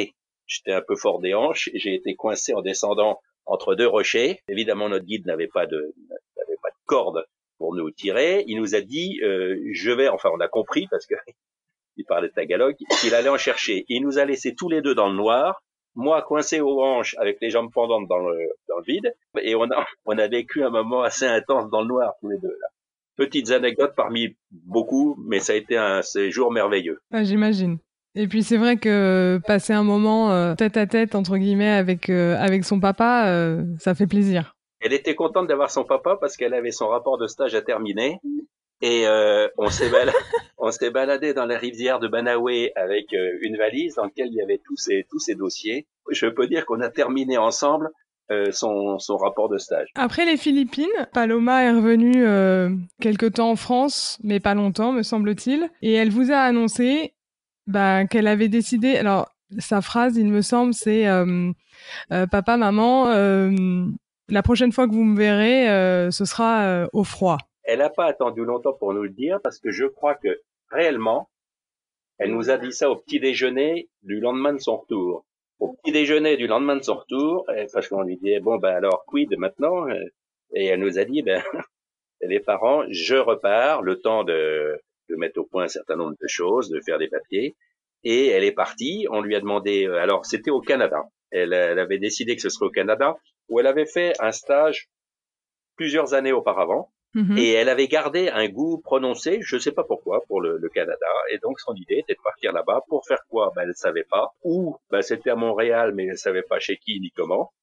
j'étais un peu fort des hanches j'ai été coincé en descendant entre deux rochers. Évidemment, notre guide n'avait pas de n'avait pas de corde pour nous tirer. Il nous a dit, euh, je vais, enfin, on a compris parce que il parlait Tagalog, qu'il allait en chercher. Il nous a laissé tous les deux dans le noir, moi coincé aux hanches avec les jambes pendantes dans le, dans le vide, et on a, on a vécu un moment assez intense dans le noir tous les deux. Là. Petites anecdotes parmi beaucoup, mais ça a été un séjour merveilleux. Ah, J'imagine. Et puis c'est vrai que passer un moment euh, tête à tête entre guillemets avec euh, avec son papa, euh, ça fait plaisir. Elle était contente d'avoir son papa parce qu'elle avait son rapport de stage à terminer et euh, on s'est baladé, on s'est baladé dans la rivière de Banaoué avec euh, une valise dans laquelle il y avait tous ces tous ces dossiers. Je peux dire qu'on a terminé ensemble euh, son son rapport de stage. Après les Philippines, Paloma est revenue euh, quelque temps en France, mais pas longtemps, me semble-t-il, et elle vous a annoncé bah, qu'elle avait décidé. Alors sa phrase, il me semble, c'est euh, euh, papa, maman, euh, la prochaine fois que vous me verrez, euh, ce sera euh, au froid. Elle n'a pas attendu longtemps pour nous le dire parce que je crois que réellement, elle nous a dit ça au petit déjeuner du lendemain de son retour. Au petit déjeuner du lendemain de son retour, euh, parce qu'on lui disait bon ben alors quid maintenant euh, Et elle nous a dit ben les parents, je repars, le temps de, de mettre au point un certain nombre de choses, de faire des papiers. Et elle est partie. On lui a demandé. euh, alors c'était au Canada. Elle, elle avait décidé que ce serait au Canada où elle avait fait un stage plusieurs années auparavant. Mhm. Et elle avait gardé un goût prononcé, je ne sais pas pourquoi, pour le, le Canada. Et donc son idée était de partir là-bas pour faire quoi? Ben elle ne savait pas. Ou ben, c'était à Montréal, mais elle ne savait pas chez qui ni comment.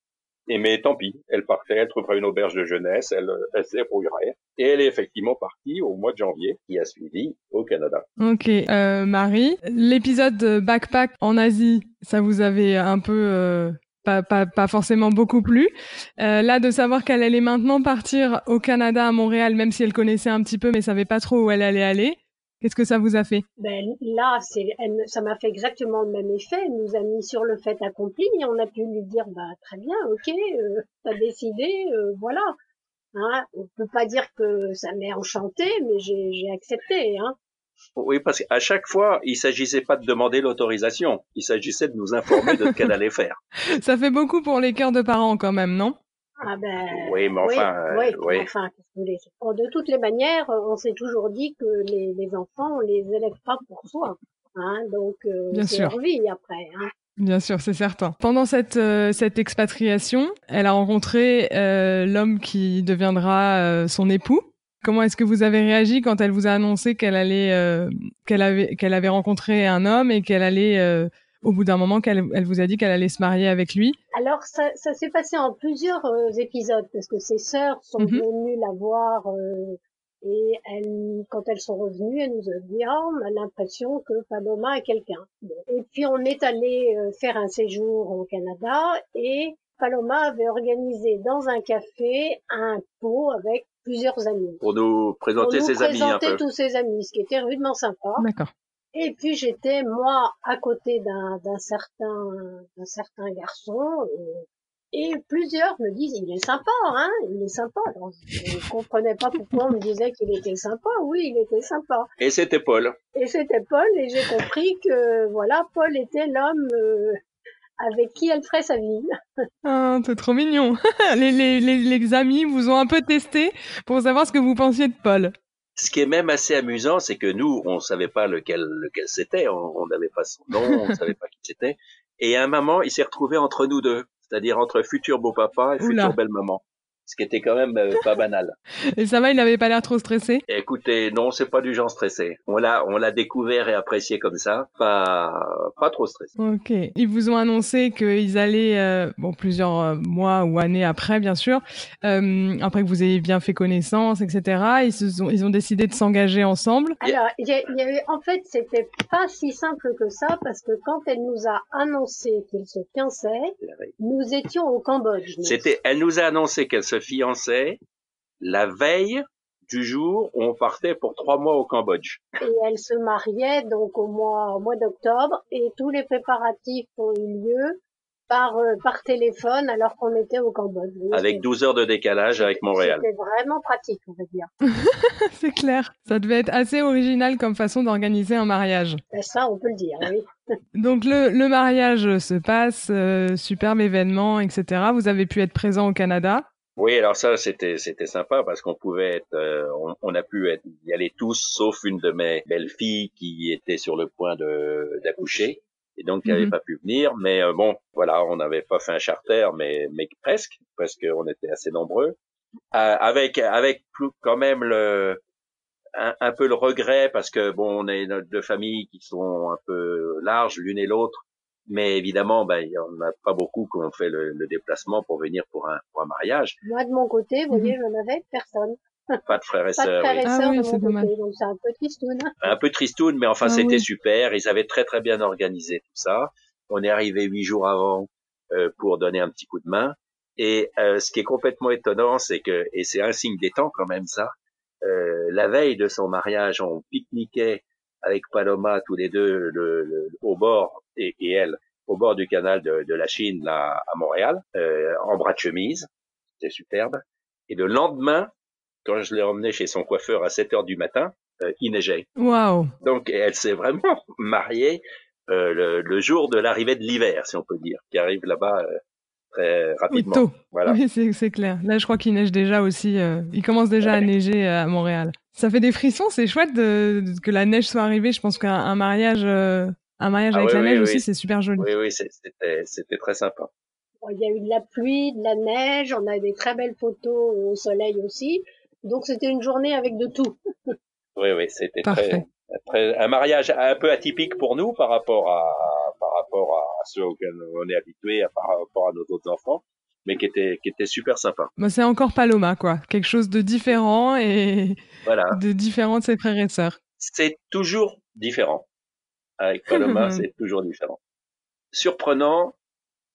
Et mais tant pis, elle partait, elle trouverait une auberge de jeunesse, elle, elle se débrouillerait. Et elle est effectivement partie au mois de janvier, qui a suivi au Canada. Ok, euh, Marie, l'épisode de backpack en Asie, ça vous avait un peu euh, pas, pas, pas forcément beaucoup plu. Euh, là, de savoir qu'elle allait maintenant partir au Canada, à Montréal, même si elle connaissait un petit peu, mais savait pas trop où elle allait aller, qu'est-ce que ça vous a fait? Ben là, c'est, elle, ça m'a fait exactement le même effet. Elle nous a mis sur le fait accompli et on a pu lui dire, bah très bien, ok, euh, t'as décidé, euh, voilà. Hein, on peut pas dire que ça m'est enchanté, mais j'ai, j'ai accepté. Hein. Oui, parce qu'à chaque fois, il s'agissait pas de demander l'autorisation, il s'agissait de nous informer de ce qu'elle allait faire. Ça fait beaucoup pour les cœurs de parents quand même, non? Ah ben, Oui, mais enfin, euh, oui, oui. enfin, qu'est-ce que vous voulez? Bon, de toutes les manières, on s'est toujours dit que les, les enfants, on les élève pas pour soi. Hein, donc, euh, Bien c'est sûr. leur vie après. Hein. Bien sûr, c'est certain. Pendant cette, euh, cette expatriation, elle a rencontré euh, l'homme qui deviendra euh, son époux. Comment est-ce que vous avez réagi quand elle vous a annoncé qu'elle allait, euh, qu'elle avait, qu'elle avait rencontré un homme et qu'elle allait, euh, au bout d'un moment, qu'elle elle vous a dit qu'elle allait se marier avec lui Alors, ça, ça s'est passé en plusieurs euh, épisodes parce que ses sœurs sont Mhm. venues la voir euh, et elles, quand elles sont revenues, elles nous ont dit ah, on a l'impression que Paloma est quelqu'un. Et puis on est allé euh, faire un séjour au Canada et Paloma avait organisé dans un café un pot avec plusieurs amis. Pour nous Pour présenter nous ses amis un présenter tous ses amis, ce qui était rudement sympa. D'accord. Et puis j'étais moi à côté d'un d'un certain d'un certain garçon euh, et plusieurs me disent il est sympa hein il est sympa alors je ne comprenais pas pourquoi on me disait qu'il était sympa oui il était sympa Et c'était Paul. et c'était Paul et j'ai compris que voilà Paul était l'homme euh, avec qui elle ferait sa vie Ah, c'est trop mignon. les, les, les, les amis vous ont un peu testé pour savoir ce que vous pensiez de Paul. Ce qui est même assez amusant, c'est que nous, on savait pas lequel, lequel c'était, on n'avait pas son nom, on savait pas qui c'était. Et à un moment, il s'est retrouvé entre nous deux, c'est-à-dire entre futur beau-papa et Oula. future belle-maman. Ce qui était quand même euh, pas banal. Et ça va, il n'avait pas l'air trop stressé? Écoutez, non, c'est pas du genre stressé. On l'a, on l'a découvert et apprécié comme ça, pas, pas trop stressé. Ok. Ils vous ont annoncé qu'ils allaient, euh, bon, plusieurs euh, mois ou années après, bien sûr, euh, après que vous ayez bien fait connaissance, etc. Ils se sont, ils ont décidé de s'engager ensemble. alors il y, a- y avait en fait c'était pas si simple que ça parce que quand elle nous a annoncé qu'il se fiançait nous étions au Cambodge. C'était, elle nous a annoncé qu'elle se fiançait la veille du jour où on partait pour trois mois au Cambodge. et elle se mariait donc au mois au mois d'octobre et tous les préparatifs ont eu lieu par, euh, par téléphone alors qu'on était au Cambodge. avec 12 heures de décalage avec Montréal. C'était vraiment pratique, on va dire. c'est clair. Ça devait être assez original comme façon d'organiser un mariage. Ben, ça, on peut le dire, oui. Donc le, le, mariage se passe, euh, superbe événement, etc. Vous avez pu être présent au Canada. Oui, alors ça c'était c'était sympa parce qu'on pouvait être, euh, on, on, a pu être, y aller tous sauf une de mes belles filles qui était sur le point de d'accoucher et donc qui n'avait mhm. pas pu venir. Mais euh, bon, voilà, on n'avait pas fait un charter, mais mais presque parce qu'on était assez nombreux. Euh, avec avec quand même le un, un, peu le regret parce que bon, on est deux familles qui sont un peu larges l'une et l'autre mais évidemment, ben, il n'y en a pas beaucoup qui ont fait le, le, déplacement pour venir pour un, pour un mariage. Moi, de mon côté, vous voyez, mhm. je n'avais personne. Pas de frères et sœurs. Pas de frères et sœurs ah, oui, de mon côté, donc c'est un peu tristoun. Un peu tristoun, mais enfin, ah, c'était oui. super. Ils avaient très, très bien organisé tout ça. On est arrivé huit jours avant euh, pour donner un petit coup de main. Et euh, ce qui est complètement étonnant, c'est que, et c'est un signe des temps quand même ça, euh, la veille de son mariage, on pique-niquait avec Paloma tous les deux le, le, au bord et, et, elle au bord du canal de, de la Chine là à Montréal euh, en bras de chemise c'était superbe et le lendemain quand je l'ai emmené chez son coiffeur à 7 heures du matin euh, il neigeait waouh donc elle s'est vraiment mariée euh, le, le, jour de l'arrivée de l'hiver si on peut dire qui arrive là-bas euh, très rapidement. Oui, tôt. Voilà. Oui, c'est clair. Là, je crois qu'il neige déjà aussi. Euh, il commence déjà ouais. à neiger à Montréal. Ça fait des frissons. C'est chouette de, de, que la neige soit arrivée. Je pense qu'un mariage, euh, un mariage ah, avec oui, la neige oui, aussi, c'est super joli. Oui, oui, c'était très sympa. Bon, il y a eu de la pluie, de la neige. On a des très belles photos au soleil aussi. Donc, c'était une journée avec de tout. oui, oui, c'était très, très, un mariage un peu atypique pour nous par rapport à, par rapport à ceux auxquels on est habitué, par rapport à nos autres enfants, mais qui était, qui était super sympa. Bah, c'est encore Paloma, quoi. Quelque chose de différent et voilà. de différent de ses frères et sœurs. C'est toujours différent. Avec Paloma, c'est toujours différent. Surprenant,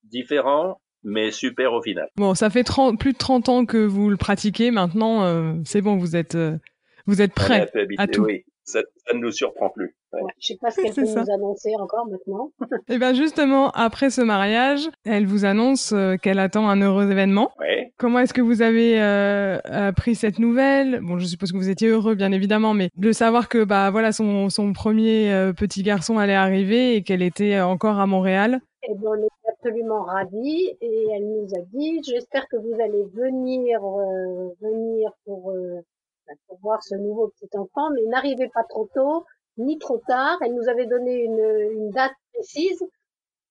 différent, mais super au final. Bon, ça fait 30, plus de 30 ans que vous le pratiquez. Maintenant, euh, c'est bon, vous êtes, euh, vous êtes prêt à tout. Oui, ça, ça, ne nous surprend plus. Ouais. Ouais, je sais pas ce qu'elle peut ça. nous annoncer encore maintenant. Et eh bien justement, après ce mariage, elle vous annonce euh, qu'elle attend un heureux événement. Ouais. Comment est-ce que vous avez euh, appris cette nouvelle? Bon, je suppose que vous étiez heureux, bien évidemment, mais de savoir que bah voilà son, son premier euh, petit garçon allait arriver et qu'elle était encore à Montréal. Eh bien, on est absolument ravis et elle nous a dit j'espère que vous allez venir euh, venir pour pour voir ce nouveau petit enfant, mais n'arrivez pas trop tôt ni trop tard. Elle nous avait donné une, une date précise,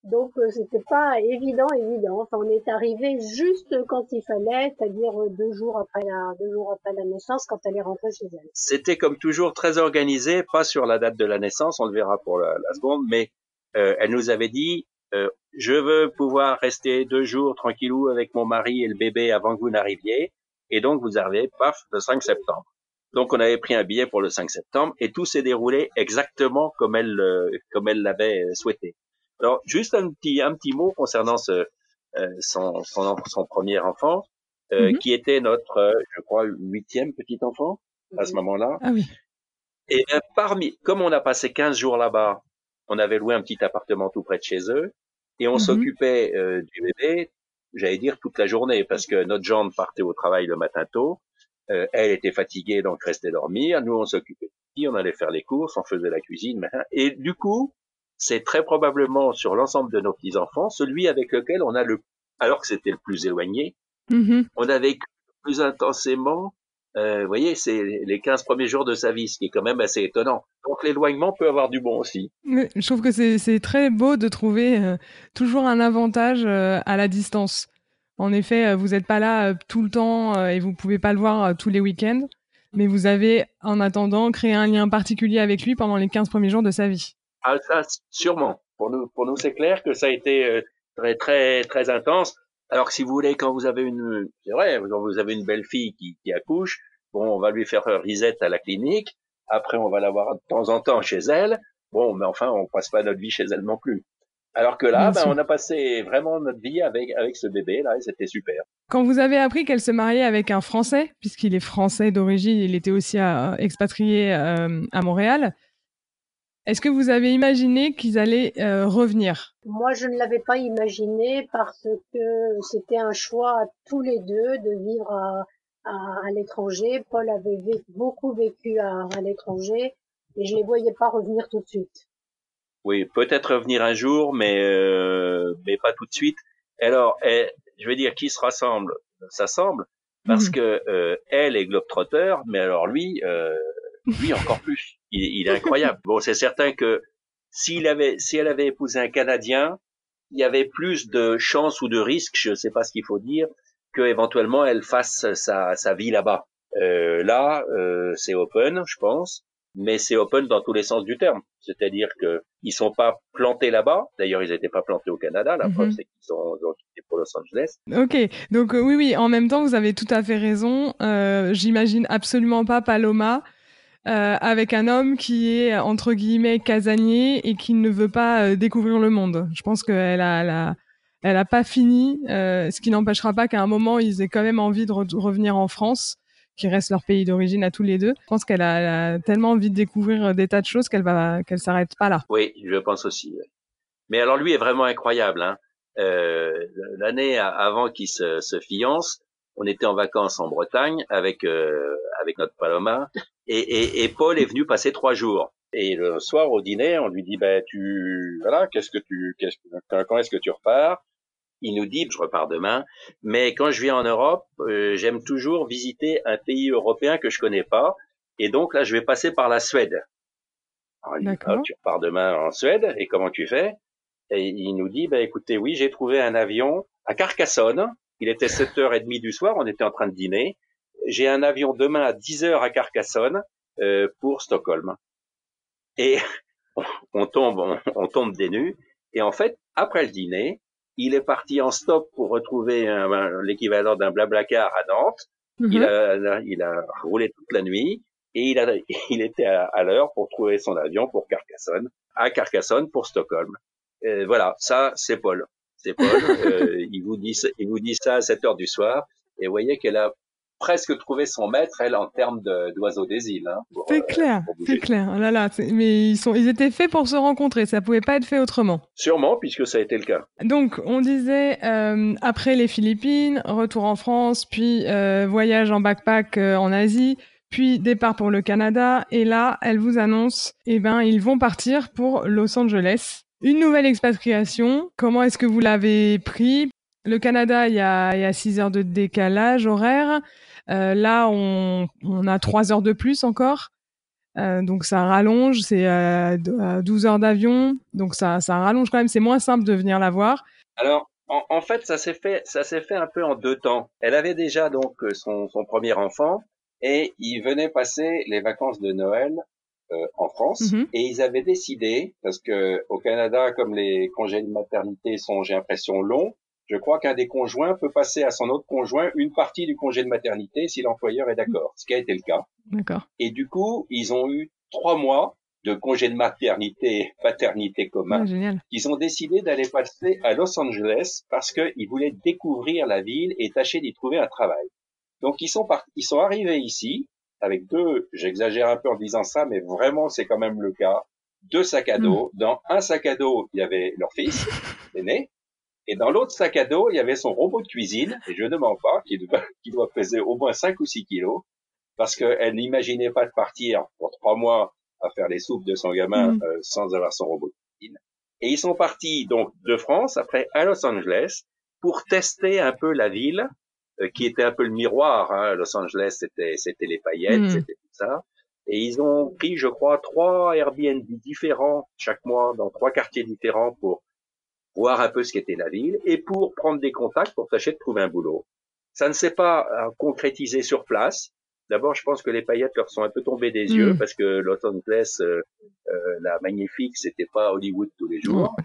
donc euh, c'était pas évident, évident. Enfin, on est arrivé juste quand il fallait, c'est-à-dire euh, deux jours après la deux jours après la naissance, quand elle est rentrée chez elle. C'était comme toujours très organisé, pas sur la date de la naissance, on le verra pour la, la seconde, mais euh, elle nous avait dit euh, je veux pouvoir rester deux jours tranquillou avec mon mari et le bébé avant que vous n'arriviez. Et donc, vous arrivez, paf, le 5 septembre. Donc on avait pris un billet pour le 5 septembre et tout s'est déroulé exactement comme elle euh, comme elle l'avait souhaité. Alors juste un petit un petit mot concernant ce euh, son, son, son premier enfant euh, mm -hmm. qui était notre euh, je crois huitième petit enfant à ce moment-là. Ah oui. Et bien, parmi comme on a passé 15 jours là-bas, on avait loué un petit appartement tout près de chez eux et on mm -hmm. s'occupait du bébé, j'allais dire toute la journée parce que notre jambe partait au travail le matin tôt euh, elle était fatiguée, donc restait dormir. Nous, on s'occupait on allait faire les courses, on faisait la cuisine. Et du coup, c'est très probablement sur l'ensemble de nos petits-enfants, celui avec lequel on a le, alors que c'était le plus éloigné, mm -hmm. on a vécu plus intensément, euh, vous voyez, c'est les 15 premiers jours de sa vie, ce qui est quand même assez étonnant. Donc l'éloignement peut avoir du bon aussi. Je trouve que c'est très beau de trouver euh, toujours un avantage euh, à la distance. En effet, vous n'êtes pas là tout le temps et vous pouvez pas le voir tous les week-ends, mais vous avez, en attendant, créé un lien particulier avec lui pendant les 15 premiers jours de sa vie. Ah, ça, sûrement. Pour nous, pour nous, c'est clair que ça a été très, très, très intense. Alors que si vous voulez, quand vous avez une, c'est vrai, vous avez une belle fille qui, qui accouche, bon, on va lui faire risette à la clinique. Après, on va la voir de temps en temps chez elle. Bon, mais enfin, on passe pas notre vie chez elle non plus. Alors que là, ben, on a passé vraiment notre vie avec, avec ce bébé, là, et c'était super. Quand vous avez appris qu'elle se mariait avec un Français, puisqu'il est français d'origine, il était aussi à, expatrié euh, à Montréal, Est-ce que vous avez imaginé qu'ils allaient euh, revenir? Moi, je ne l'avais pas imaginé parce que c'était un choix à tous les deux de vivre à, à, l'étranger. Paul avait beaucoup vécu à, à l'étranger et je les voyais pas revenir tout de suite. Oui, peut-être revenir un jour, mais euh, mais pas tout de suite. Alors, eh, je veux dire, qui se rassemble S'assemble parce mhm. que euh, elle est globetrotter, mais alors lui, euh, lui encore plus. Il, il est incroyable. Bon, c'est certain que s'il avait, si elle avait épousé un Canadien, il y avait plus de chances ou de risques, je ne sais pas ce qu'il faut dire, que éventuellement elle fasse sa, sa vie là-bas. Euh, là, euh, c'est open, je pense, mais c'est open dans tous les sens du terme. C'est-à-dire que ils sont pas plantés là-bas. D'ailleurs, ils n'étaient pas plantés au Canada. La preuve, mhm. c'est qu'ils sont quittés pour Los Angeles. Ok, donc euh, oui, oui. En même temps, vous avez tout à fait raison. Euh, J'imagine absolument pas Paloma euh, avec un homme qui est entre guillemets casanier et qui ne veut pas euh, découvrir le monde. Je pense qu'elle a, elle a, elle a pas fini, euh, ce qui n'empêchera pas qu'à un moment ils aient quand même envie de revenir en France, qui reste leur pays d'origine à tous les deux. Je pense qu'elle a, tellement envie de découvrir des tas de choses qu'elle va, qu'elle s'arrête pas là. Oui, je pense aussi. Mais alors lui est vraiment incroyable. Hein. Euh, L'année avant qu'il se, se fiance, on était en vacances en Bretagne avec euh, avec notre Paloma et, et, et, Paul est venu passer trois jours. Et le soir au dîner, on lui dit ben tu voilà qu'est-ce que tu qu'est-ce que quand est-ce que tu repars? Il nous dit je repars demain, mais quand je viens en Europe, euh, j'aime toujours visiter un pays européen que je connais pas et donc là je vais passer par la Suède. Alors, ah, tu repars demain en Suède et comment tu fais? Et il nous dit ben écoutez oui j'ai trouvé un avion à Carcassonne il était 7h30 du soir, on était en train de dîner. J'ai un avion demain à 10h à Carcassonne euh, pour Stockholm. Et on tombe, on, tombe des nues. Et en fait, après le dîner, il est parti en stop pour retrouver l'équivalent d'un blablacar à Nantes. Mhm. il, a, il a roulé toute la nuit et il, a, il était à, l'heure pour trouver son avion pour Carcassonne, à Carcassonne pour Stockholm. Et voilà, ça c'est Paul c'est Paul. euh, il vous dit, il vous dit ça à 7 heures du soir, et vous voyez qu'elle a presque trouvé son maître, elle, en termes d'oiseaux des îles. Hein, c'est euh, clair, c'est clair. Oh là là, mais ils sont, ils étaient faits pour se rencontrer. Ça pouvait pas être fait autrement. Sûrement, puisque ça a été le cas. Donc, on disait euh, après les Philippines, retour en France, puis euh, voyage en backpack euh, en Asie. Puis départ pour le Canada, et là, elle vous annonce, eh ben, ils vont partir pour Los Angeles. Une nouvelle expatriation, comment est-ce que vous l'avez pris? Le Canada, il y a, il y a 6 heures de décalage horaire. Euh, là, on, on, a 3 heures de plus encore. Euh, donc ça rallonge, c'est euh, 12 heures d'avion, donc ça, ça rallonge quand même. C'est moins simple de venir la voir. Alors, en, en fait, ça s'est fait, ça s'est fait un peu en deux temps. Elle avait déjà donc son, son premier enfant et il venait passer les vacances de Noël euh, en France mhm. et ils avaient décidé parce que au Canada comme les congés de maternité sont j'ai l'impression longs je crois qu'un des conjoints peut passer à son autre conjoint une partie du congé de maternité si l'employeur est d'accord ce qui a été le cas d'accord et du coup ils ont eu trois mois de congé de maternité paternité commun ah, ils ont décidé d'aller passer à Los Angeles parce qu'ils voulaient découvrir la ville et tâcher d'y trouver un travail donc ils sont ils sont arrivés ici avec deux, j'exagère un peu en disant ça, mais vraiment c'est quand même le cas, deux sacs à dos. Hmm. Dans un sac à dos, il y avait leur fils, l'aîné, et dans l'autre sac à dos, il y avait son robot de cuisine, et je ne mens pas, qui doit, qui doit peser au moins 5 ou 6 kilos, parce qu'elle n'imaginait pas de partir pour trois mois à faire les soupes de son gamin hmm. euh, sans avoir son robot de cuisine. Et ils sont partis donc de France, après à Los Angeles, pour tester un peu la ville, euh, qui était un peu le miroir. Hein. Los Angeles, c'était c'était les paillettes, hmm. c'était tout ça. Et ils ont pris, je crois, trois Airbnb différents chaque mois dans trois quartiers différents pour voir un peu ce qu'était la ville et pour prendre des contacts pour tâcher de trouver un boulot. Ça ne s'est pas euh, concrétisé sur place. D'abord, je pense que les paillettes leur sont un peu tombées des yeux hmm. parce que Los Angeles, euh, euh, la magnifique, c'était pas Hollywood tous les jours.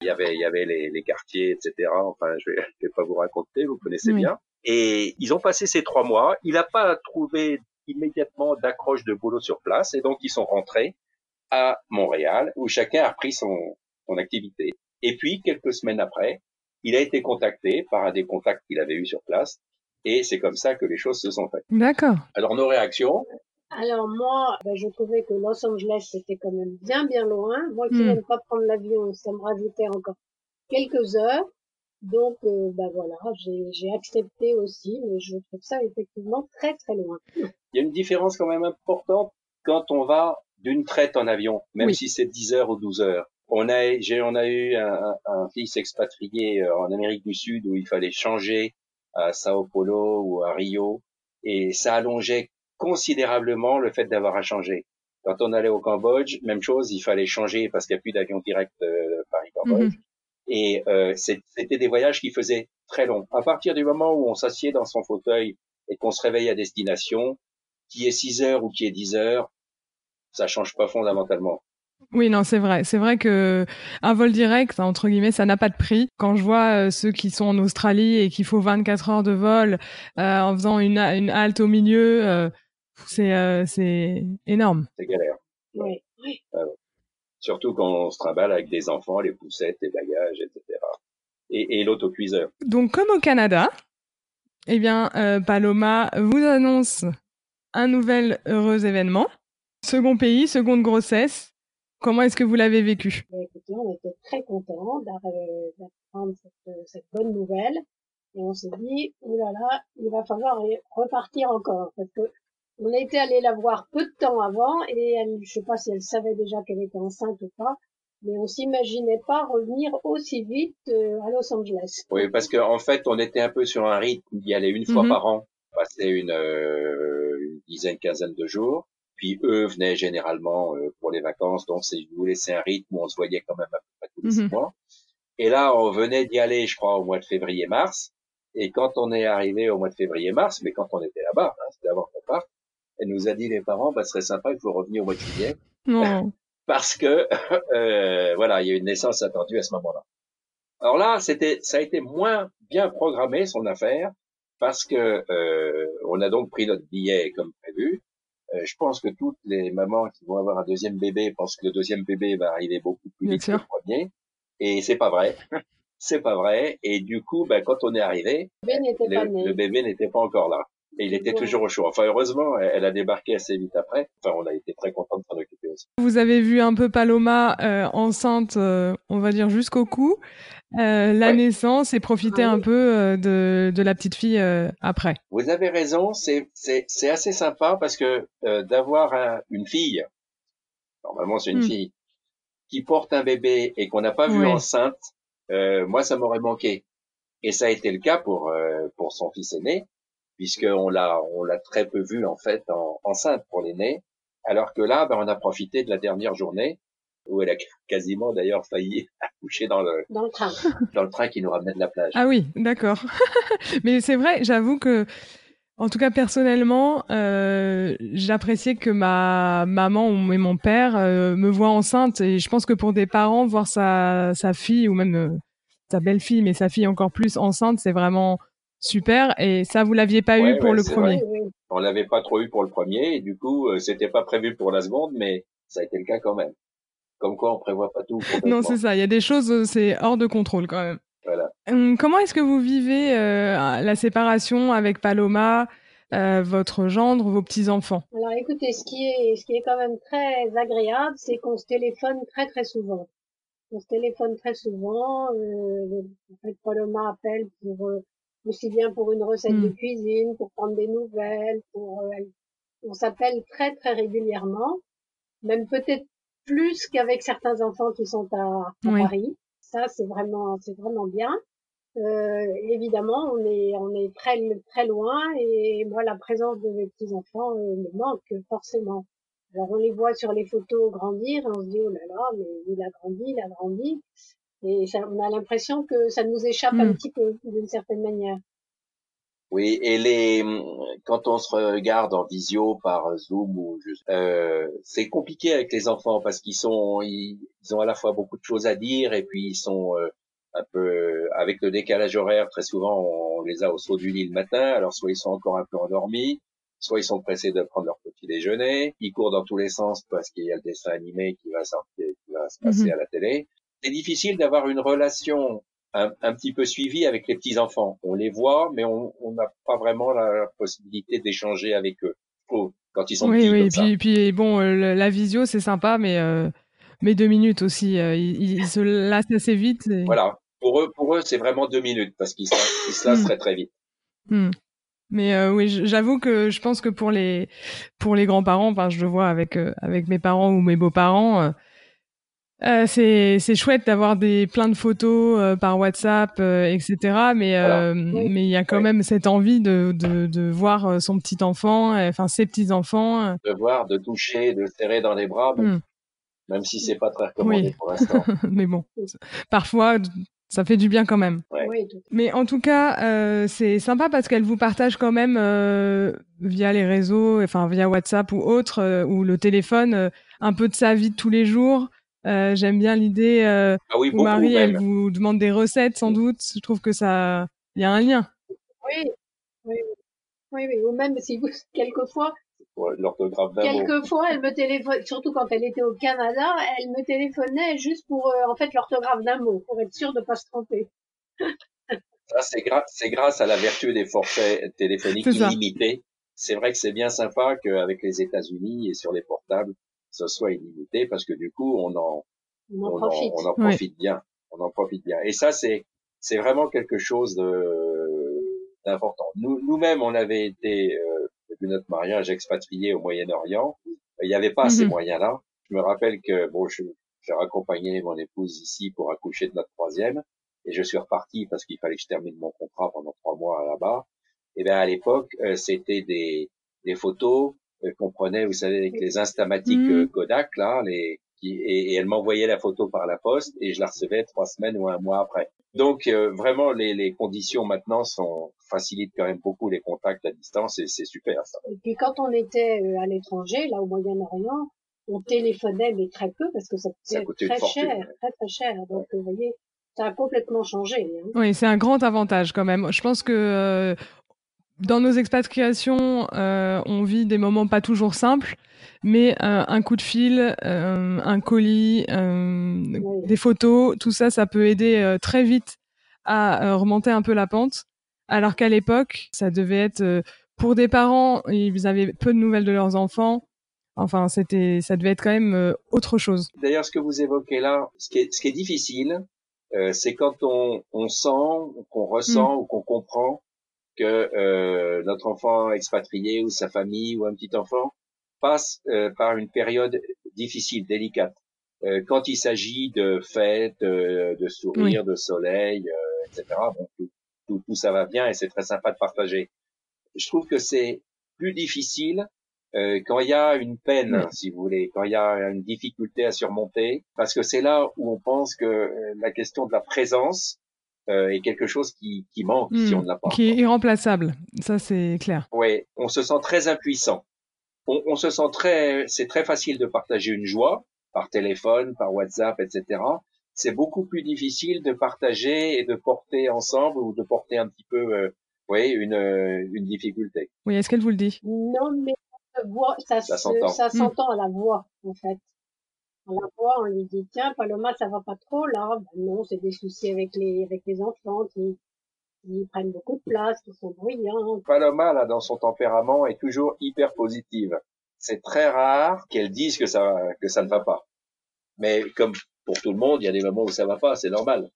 il y avait, il y avait les, les, quartiers, etc. Enfin, je vais, je vais pas vous raconter, vous connaissez bien. Et ils ont passé ces trois mois. Il n'a pas trouvé immédiatement d'accroche de boulot sur place et donc ils sont rentrés à Montréal où chacun a repris son, son activité. Et puis, quelques semaines après, il a été contacté par un des contacts qu'il avait eu sur place et c'est comme ça que les choses se sont faites. D'accord. Alors nos réactions, Alors moi, ben, je trouvais que Los Angeles c'était quand même bien bien loin. Moi qui Hmm. n'aime pas prendre l'avion, ça me rajoutait encore quelques heures. Donc euh, ben voilà, j'ai j'ai accepté aussi, mais je trouve ça effectivement très très loin. Il y a une différence quand même importante quand on va d'une traite en avion, même Oui. si c'est 10 heures ou 12 heures. On a, j'ai, on a eu un, un- fils expatrié euh, en Amérique du Sud où il fallait changer à Sao Paulo ou à Rio et ça allongeait considérablement le fait d'avoir à changer. Quand on allait au Cambodge, même chose, il fallait changer parce qu'il n'y a plus d'avion direct euh, Paris-Cambodge. Et euh, c'était des voyages qui faisaient très longs. À partir du moment où on s'assied dans son fauteuil et qu'on se réveille à destination, qui est 6 heures ou qui est 10 heures, ça change pas fondamentalement. Oui, non, c'est vrai. C'est vrai que un vol direct, entre guillemets, ça n'a pas de prix. Quand je vois euh, ceux qui sont en Australie et qu'il faut 24 heures de vol euh, en faisant une, une halte au milieu, euh, c'est euh, c'est énorme. C'est galère. Oui. Surtout quand on se trimballe avec des enfants, les poussettes, les bagages, etc. Et, et l'autocuiseur. Donc, comme au Canada, eh bien, euh, Paloma vous annonce un nouvel heureux événement. Second pays, seconde grossesse. Comment est-ce que vous l'avez vécu? Ben, écoutez, on était très contents euh, d'apprendre cette, cette bonne nouvelle. Et on s'est dit, oulala, il va falloir repartir encore. Parce que on était allé la voir peu de temps avant et elle, je sais pas si elle savait déjà qu'elle était enceinte ou pas, mais on s'imaginait pas revenir aussi vite euh, à Los Angeles. Oui, parce qu'en en fait, on était un peu sur un rythme d'y aller une fois Mhm. par an, passer une, euh, une dizaine, quinzaine de jours. Puis eux venaient généralement euh, pour les vacances, donc c'est nous laisser un rythme où on se voyait quand même à peu près tous les Mhm. six mois. Et là, on venait d'y aller, je crois, au mois de février-mars. Et quand on est arrivé au mois de février-mars, mais quand on était là-bas, hein, c'était avant qu'on parte, elle nous a dit les parents, bah, ce serait sympa que vous reveniez au mois de juillet, Non. parce que euh, voilà, il y a une naissance attendue à ce moment-là. Alors là, c'était, ça a été moins bien programmé son affaire, parce que euh, on a donc pris notre billet comme prévu. Euh, je pense que toutes les mamans qui vont avoir un deuxième bébé pensent que le deuxième bébé va arriver beaucoup plus Bien vite que sûr. le premier, et c'est pas vrai. c'est pas vrai. Et du coup, ben, quand on est arrivé, Le bébé n'était pas le, né. le bébé n'était pas encore là. Et il était Ouais. toujours au chaud. Enfin, heureusement, elle, elle a débarqué assez vite après. Enfin, on a été très contents de s'en occuper aussi. Vous avez vu un peu Paloma euh, enceinte, euh, on va dire jusqu'au cou, euh, la Ouais. naissance et profiter un peu euh, de, de la petite fille euh, après. Vous avez raison, c'est assez sympa parce que euh, d'avoir un- une fille, normalement c'est une Hmm. fille, qui porte un bébé et qu'on n'a pas vu enceinte, euh, moi ça m'aurait manqué. Et ça a été le cas pour euh, pour son fils aîné, puisque on l'a on l'a très peu vu en fait en, enceinte pour l'aîné, alors que là ben, on a profité de la dernière journée où elle a quasiment d'ailleurs failli accoucher dans le Dans le train. dans le train qui nous ramenait de la plage. Ah oui, d'accord. Mais c'est vrai, j'avoue que, en tout cas personnellement, euh, j'appréciais que ma maman ou et mon père euh, me voient enceinte. Et je pense que pour des parents, voir sa, sa fille ou même euh, sa belle-fille, mais sa fille encore plus enceinte, c'est vraiment super. Et ça, vous l'aviez pas Ouais, eu pour ouais, le premier. Oui, oui. On l'avait pas trop eu pour le premier et du coup euh, c'était pas prévu pour la seconde, mais ça a été le cas quand même. Comme quoi on prévoit pas tout. Non, c'est ça. Il y a des choses, euh, c'est hors de contrôle quand même. Voilà. Hum, Comment est-ce que vous vivez euh, la séparation avec Paloma, euh, votre gendre, vos petits-enfants? Alors écoutez, ce qui est, ce qui est quand même très agréable, c'est qu'on se téléphone très très souvent. On se téléphone très souvent. Euh, en fait, Paloma appelle pour euh, aussi bien pour une recette de cuisine, pour prendre des nouvelles. Pour, euh, on s'appelle très très régulièrement, même peut-être plus qu'avec certains enfants qui sont à, à Oui. Paris. Ça, c'est vraiment, c'est vraiment bien. Euh, évidemment, on est, on est très, très loin et moi, la présence de mes petits enfants euh, me manque forcément. Alors, on les voit sur les photos grandir et on se dit, oh là là, mais il a grandi, il a grandi. Et ça, on a l'impression que ça nous échappe un Mm. petit peu, d'une certaine manière. Oui, et les quand on se regarde en visio par Zoom ou juste, euh, c'est compliqué avec les enfants parce qu'ils sont ils, ils ont à la fois beaucoup de choses à dire et puis ils sont euh, un peu avec le décalage horaire très souvent on les a au saut du lit le matin alors soit ils sont encore un peu endormis soit ils sont pressés de prendre leur petit déjeuner ils courent dans tous les sens parce qu'il y a le dessin animé qui va sortir qui va se passer Mhm. à la télé c'est difficile d'avoir une relation un, un petit peu suivi avec les petits enfants. On les voit, mais on n'a pas vraiment la possibilité d'échanger avec eux. Trouve. quand ils sont oui, petits. Oui, comme oui, ça. puis, puis bon, euh, la visio c'est sympa, mais euh, mais deux minutes aussi, euh, ils, ils se lassent assez vite. et- Voilà. Pour eux, pour eux, c'est vraiment deux minutes parce qu'ils se, lassent- Hmm. très très vite. Hmm. Mais euh, oui, j'avoue que je pense que pour les pour les grands-parents, enfin, je le vois avec euh, avec mes parents ou mes beaux-parents, euh, c'est c'est chouette d'avoir des plein de photos euh, par WhatsApp, euh, etc. Mais Voilà. euh, Oui. mais il y a quand Oui. même cette envie de de, de voir euh, son petit enfant, euh, enfin ses petits enfants. De voir, de toucher, de serrer dans les bras, bon, Hmm. même si c'est pas très recommandé Oui. pour l'instant. mais bon, parfois ça fait du bien quand même. Ouais. Mais en tout cas, euh, c'est sympa parce qu'elle vous partage quand même euh, via les réseaux, enfin via WhatsApp ou autre, euh, ou le téléphone, euh, un peu de sa vie de tous les jours. Euh, J'aime bien l'idée euh, Ah oui, où beaucoup Marie, elle vous demande des recettes sans doute. Je trouve que ça, il y a un lien. oui, oui, oui, oui. Ou même si vous, quelquefois, pour L'orthographe d'un mot. quelquefois, elle me téléphone, surtout quand elle était au Canada, elle me téléphonait juste pour, euh, en fait, l'orthographe d'un mot, pour être sûre de pas se tromper. Ça, c'est grâce, c'est grâce à la vertu des forfaits téléphoniques illimités. C'est vrai que c'est bien sympa qu'avec les États-Unis et sur les portables, ce soit illimité parce que du coup, on en, On en on en, profite. on en Ouais. profite bien. On en profite bien. Et ça, c'est, c'est vraiment quelque chose de, d'important. Nous, nous-mêmes, on avait été, euh, depuis notre mariage, expatriés au Moyen-Orient. Il n'y avait pas ces Mhm. moyens-là. Je me rappelle que, bon, je, j'ai raccompagné mon épouse ici pour accoucher de notre troisième. Et je suis reparti parce qu'il fallait que je termine mon contrat pendant trois mois là-bas. Et bien, à l'époque, euh, c'était des, des photos qu'on prenait, vous savez, avec les instamatiques Mhm. euh, Kodak, là, les, qui, et, et elle m'envoyait la photo par la poste et je la recevais trois semaines ou un mois après. Donc euh, vraiment les, les conditions maintenant sont facilitent quand même beaucoup les contacts à distance et c'est super ça. Et puis quand on était euh, à l'étranger, là au Moyen-Orient, on téléphonait mais très peu parce que ça Ça coûtait très fortune, cher, ouais. très très cher. Donc vous voyez, ça a complètement changé. Hein. Oui, c'est un grand avantage quand même. Je pense que euh, dans nos expatriations, euh, on vit des moments pas toujours simples, mais euh, un coup de fil, euh, un colis, euh, Oui. des photos, tout ça, ça peut aider euh, très vite à euh, remonter un peu la pente. Alors qu'à l'époque, ça devait être euh, pour des parents, ils avaient peu de nouvelles de leurs enfants. Enfin, c'était, ça devait être quand même euh, autre chose. D'ailleurs ce que vous évoquez là, ce qui est, ce qui est difficile, euh, c'est quand on, on sent, qu'on ressent ou qu'on comprend que euh, notre enfant expatrié ou sa famille ou un petit enfant passe euh, par une période difficile, délicate. Euh, quand il s'agit de fêtes, euh, de sourires, de soleil, euh, etc. Bon, tout, tout, tout ça va bien et c'est très sympa de partager. Je trouve que c'est plus difficile euh, quand il y a une peine, Oui. si vous voulez, quand il y a une difficulté à surmonter, parce que c'est là où on pense que la question de la présence euh, est quelque chose qui, qui manque si Hmm. on ne l'a pas. Qui est irremplaçable. Ça, c'est clair. Ouais, on se sent très impuissant. On, on se sent très, c'est très facile de partager une joie par téléphone, par WhatsApp, etc. C'est beaucoup plus difficile de partager et de porter ensemble ou de porter un petit peu, euh, ouais, une, euh, une difficulté. Oui, est-ce qu'elle vous le dit? Non, mais ça, voit, ça, Ça se- s'entend. ça Mm. s'entend à la voix, en fait. À la voix, on lui dit, tiens, Paloma, ça va pas trop, là. Ben non, c'est des soucis avec les, avec les enfants qui, qui prennent beaucoup de place, qui sont bruyants. Paloma, là, dans son tempérament, est toujours hyper positive. C'est très rare qu'elle dise que ça, que ça ne va pas. Mais comme pour tout le monde, il y a des moments où ça va pas, c'est normal.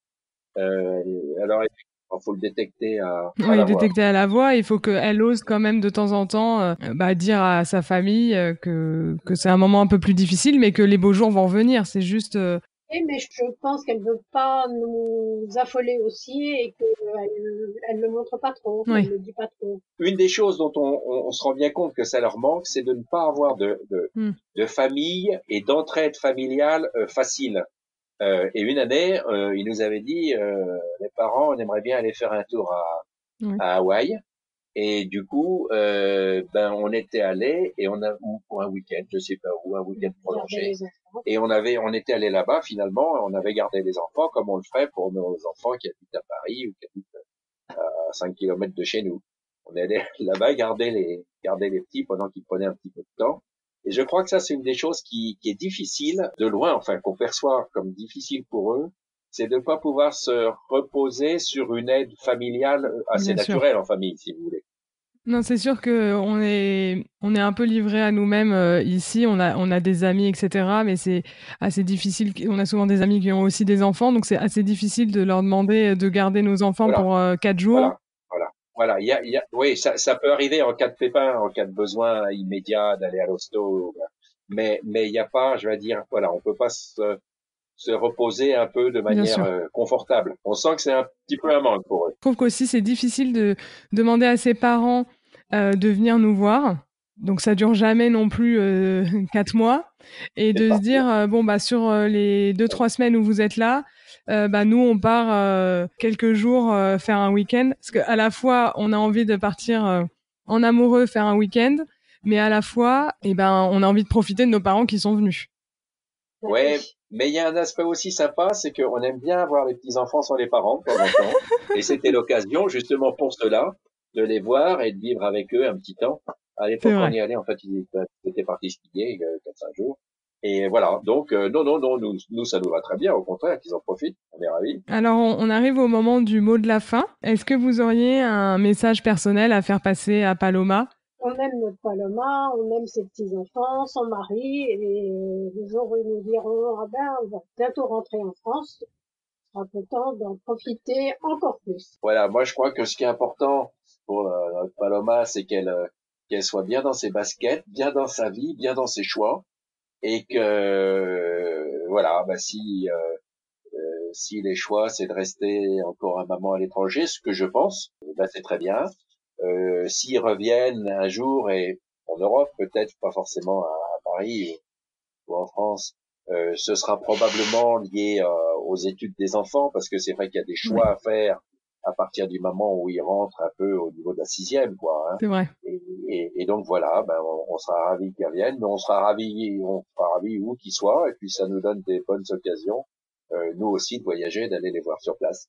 Euh, alors, il faut le détecter à, à Oui, la voix. détecter à la voix, il faut qu'elle ose quand même de temps en temps euh, bah, dire à sa famille euh, que, que c'est un moment un peu plus difficile, mais que les beaux jours vont revenir. C'est juste... euh, Et, mais je pense qu'elle veut pas nous affoler aussi et qu'elle, elle le montre pas trop, Oui. elle le dit pas trop. Une des choses dont on, on- on se rend bien compte que ça leur manque, c'est de ne pas avoir de, de, Hmm. de famille et d'entraide familiale euh, facile. Euh, et une année, euh, il nous avait dit, euh, les parents, on aimerait bien aller faire un tour à, Oui. à Hawaï. Et du coup, euh, ben on était allé et on a ou pour un week-end, je sais pas où, un week-end prolongé. Et on avait, on était allé là-bas finalement, on avait gardé les enfants comme on le ferait pour nos enfants qui habitent à Paris ou qui habitent à 5 kilomètres de chez nous. On est allé là-bas garder les, garder les petits pendant qu'ils prenaient un petit peu de temps. Et je crois que ça c'est une des choses qui, qui est difficile de loin, enfin qu'on perçoit comme difficile pour eux, c'est de ne pas pouvoir se reposer sur une aide familiale assez Bien sûr. naturelle en famille, si vous voulez. Non, c'est sûr que on est on est un peu livré à nous-mêmes euh, ici. On a on a des amis, etc. Mais c'est assez difficile. On a souvent des amis qui ont aussi des enfants, donc c'est assez difficile de leur demander de garder nos enfants pour euh, quatre jours. Voilà, voilà, voilà. Il y a, y a, oui, ça, ça peut arriver en cas de pépin, en cas de besoin immédiat d'aller à l'hosto. Mais mais il n'y a pas, je vais dire, voilà, on peut pas se se reposer un peu de manière euh, confortable. On sent que c'est un petit peu un manque pour eux. Je trouve qu'aussi c'est difficile de demander à ses parents euh, de venir nous voir. Donc ça dure jamais non plus euh, quatre mois et de se dire euh, bon bah sur les deux trois semaines où vous êtes là, bah nous on part quelques jours faire un week-end parce qu'à la fois on a envie de partir en amoureux faire un week-end, mais à la fois et eh ben on a envie de profiter de nos parents qui sont venus. Ouais, mais il y a un aspect aussi sympa, c'est qu'on aime bien avoir les petits enfants sans les parents de temps en temps, et c'était l'occasion justement pour cela de les voir et de vivre avec eux un petit temps. À l'époque, on y allait, en fait, ils étaient partis skier euh, 4-5 jours. Et voilà, donc euh, non, non, non, nous, nous, ça nous va très bien, au contraire, qu'ils en profitent, on est ravis. Alors, on, arrive au moment du mot de la fin. Est-ce que vous auriez un message personnel à faire passer à Paloma? On aime notre Paloma, on aime ses petits-enfants, son mari, et le jour où ils nous diront, ah ben, on va bientôt rentrer en France, on sera content d'en profiter encore plus. Voilà, moi je crois que ce qui est important, pour euh, notre Paloma, c'est qu'elle euh, qu'elle soit bien dans ses baskets, bien dans sa vie, bien dans ses choix, et que euh, voilà, bah si si les choix c'est de rester encore un maman à l'étranger, ce que je pense, bah c'est très bien. Euh, S'ils reviennent un jour et en Europe peut-être pas forcément à, Paris ou, en France, euh, ce sera probablement lié aux études des enfants parce que c'est vrai qu'il y a des choix à faire à partir du moment où il rentre un peu au niveau de la sixième, quoi. Hein. C'est vrai. Et, et, et, donc voilà, ben on, sera ravis qu'ils reviennent, mais on sera ravis, on sera ravis où qu'ils soient, et puis ça nous donne des bonnes occasions, euh, nous aussi, de voyager, d'aller les voir sur place.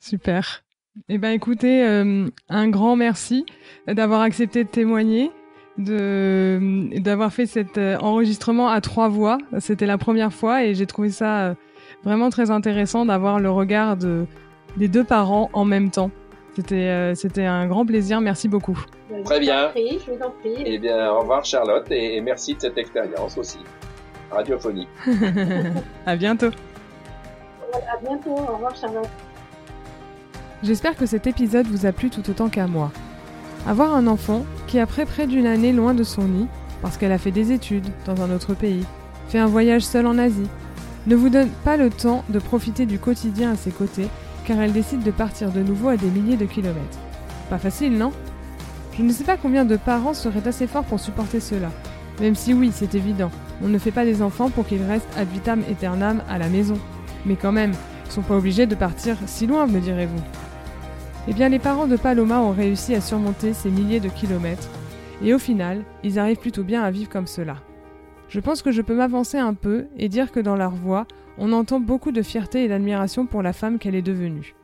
Super. Eh ben écoutez, euh, un grand merci d'avoir accepté de témoigner, de d'avoir fait cet euh, enregistrement à trois voix. C'était la première fois et j'ai trouvé ça euh, vraiment très intéressant d'avoir le regard de des deux parents en même temps. C'était euh, c'était un grand plaisir. Merci beaucoup. Très bien. je vous en prie. Eh bien, au revoir Charlotte et, merci de cette expérience aussi. Radiophonique. à bientôt. À bientôt. Au revoir Charlotte. J'espère que cet épisode vous a plu tout autant qu'à moi. Avoir un enfant qui, après près d'une année loin de son nid, parce qu'elle a fait des études dans un autre pays, fait un voyage seul en Asie, ne vous donne pas le temps de profiter du quotidien à ses côtés car elle décide de partir de nouveau à des milliers de kilomètres. Pas facile, non? Je ne sais pas combien de parents seraient assez forts pour supporter cela. Même si oui, c'est évident, on ne fait pas des enfants pour qu'ils restent ad vitam aeternam à la maison. Mais quand même, ils sont pas obligés de partir si loin, me direz-vous. Eh bien, les parents de Paloma ont réussi à surmonter ces milliers de kilomètres, et au final, ils arrivent plutôt bien à vivre comme cela. Je pense que je peux m'avancer un peu et dire que dans leur voix, on entend beaucoup de fierté et d'admiration pour la femme qu'elle est devenue.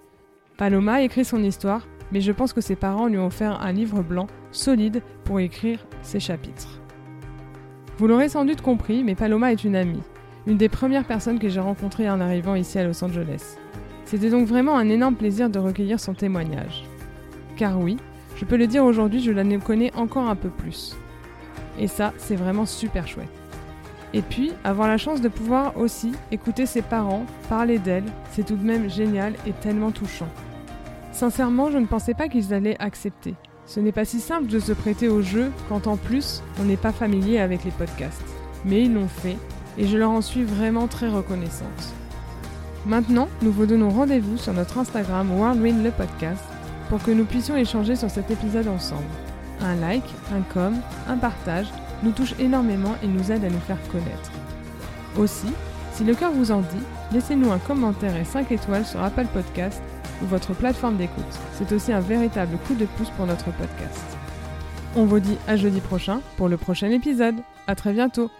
Paloma écrit son histoire, mais je pense que ses parents lui ont offert un livre blanc, solide, pour écrire ses chapitres. Vous l'aurez sans doute compris, mais Paloma est une amie, une des premières personnes que j'ai rencontrées en arrivant ici à Los Angeles. C'était donc vraiment un énorme plaisir de recueillir son témoignage. Car oui, je peux le dire aujourd'hui, je la connais encore un peu plus. Et ça, c'est vraiment super chouette. Et puis, avoir la chance de pouvoir aussi écouter ses parents parler d'elle, c'est tout de même génial et tellement touchant. Sincèrement, je ne pensais pas qu'ils allaient accepter. Ce n'est pas si simple de se prêter au jeu quand en plus on n'est pas familier avec les podcasts. Mais ils l'ont fait et je leur en suis vraiment très reconnaissante. Maintenant, nous vous donnons rendez-vous sur notre Instagram Worldwin le podcast pour que nous puissions échanger sur cet épisode ensemble. Un like, un com, un partage nous touche énormément et nous aide à nous faire connaître. Aussi, si le cœur vous en dit, laissez-nous un commentaire et 5 étoiles sur Apple Podcast ou votre plateforme d'écoute. C'est aussi un véritable coup de pouce pour notre podcast. On vous dit à jeudi prochain pour le prochain épisode. À très bientôt.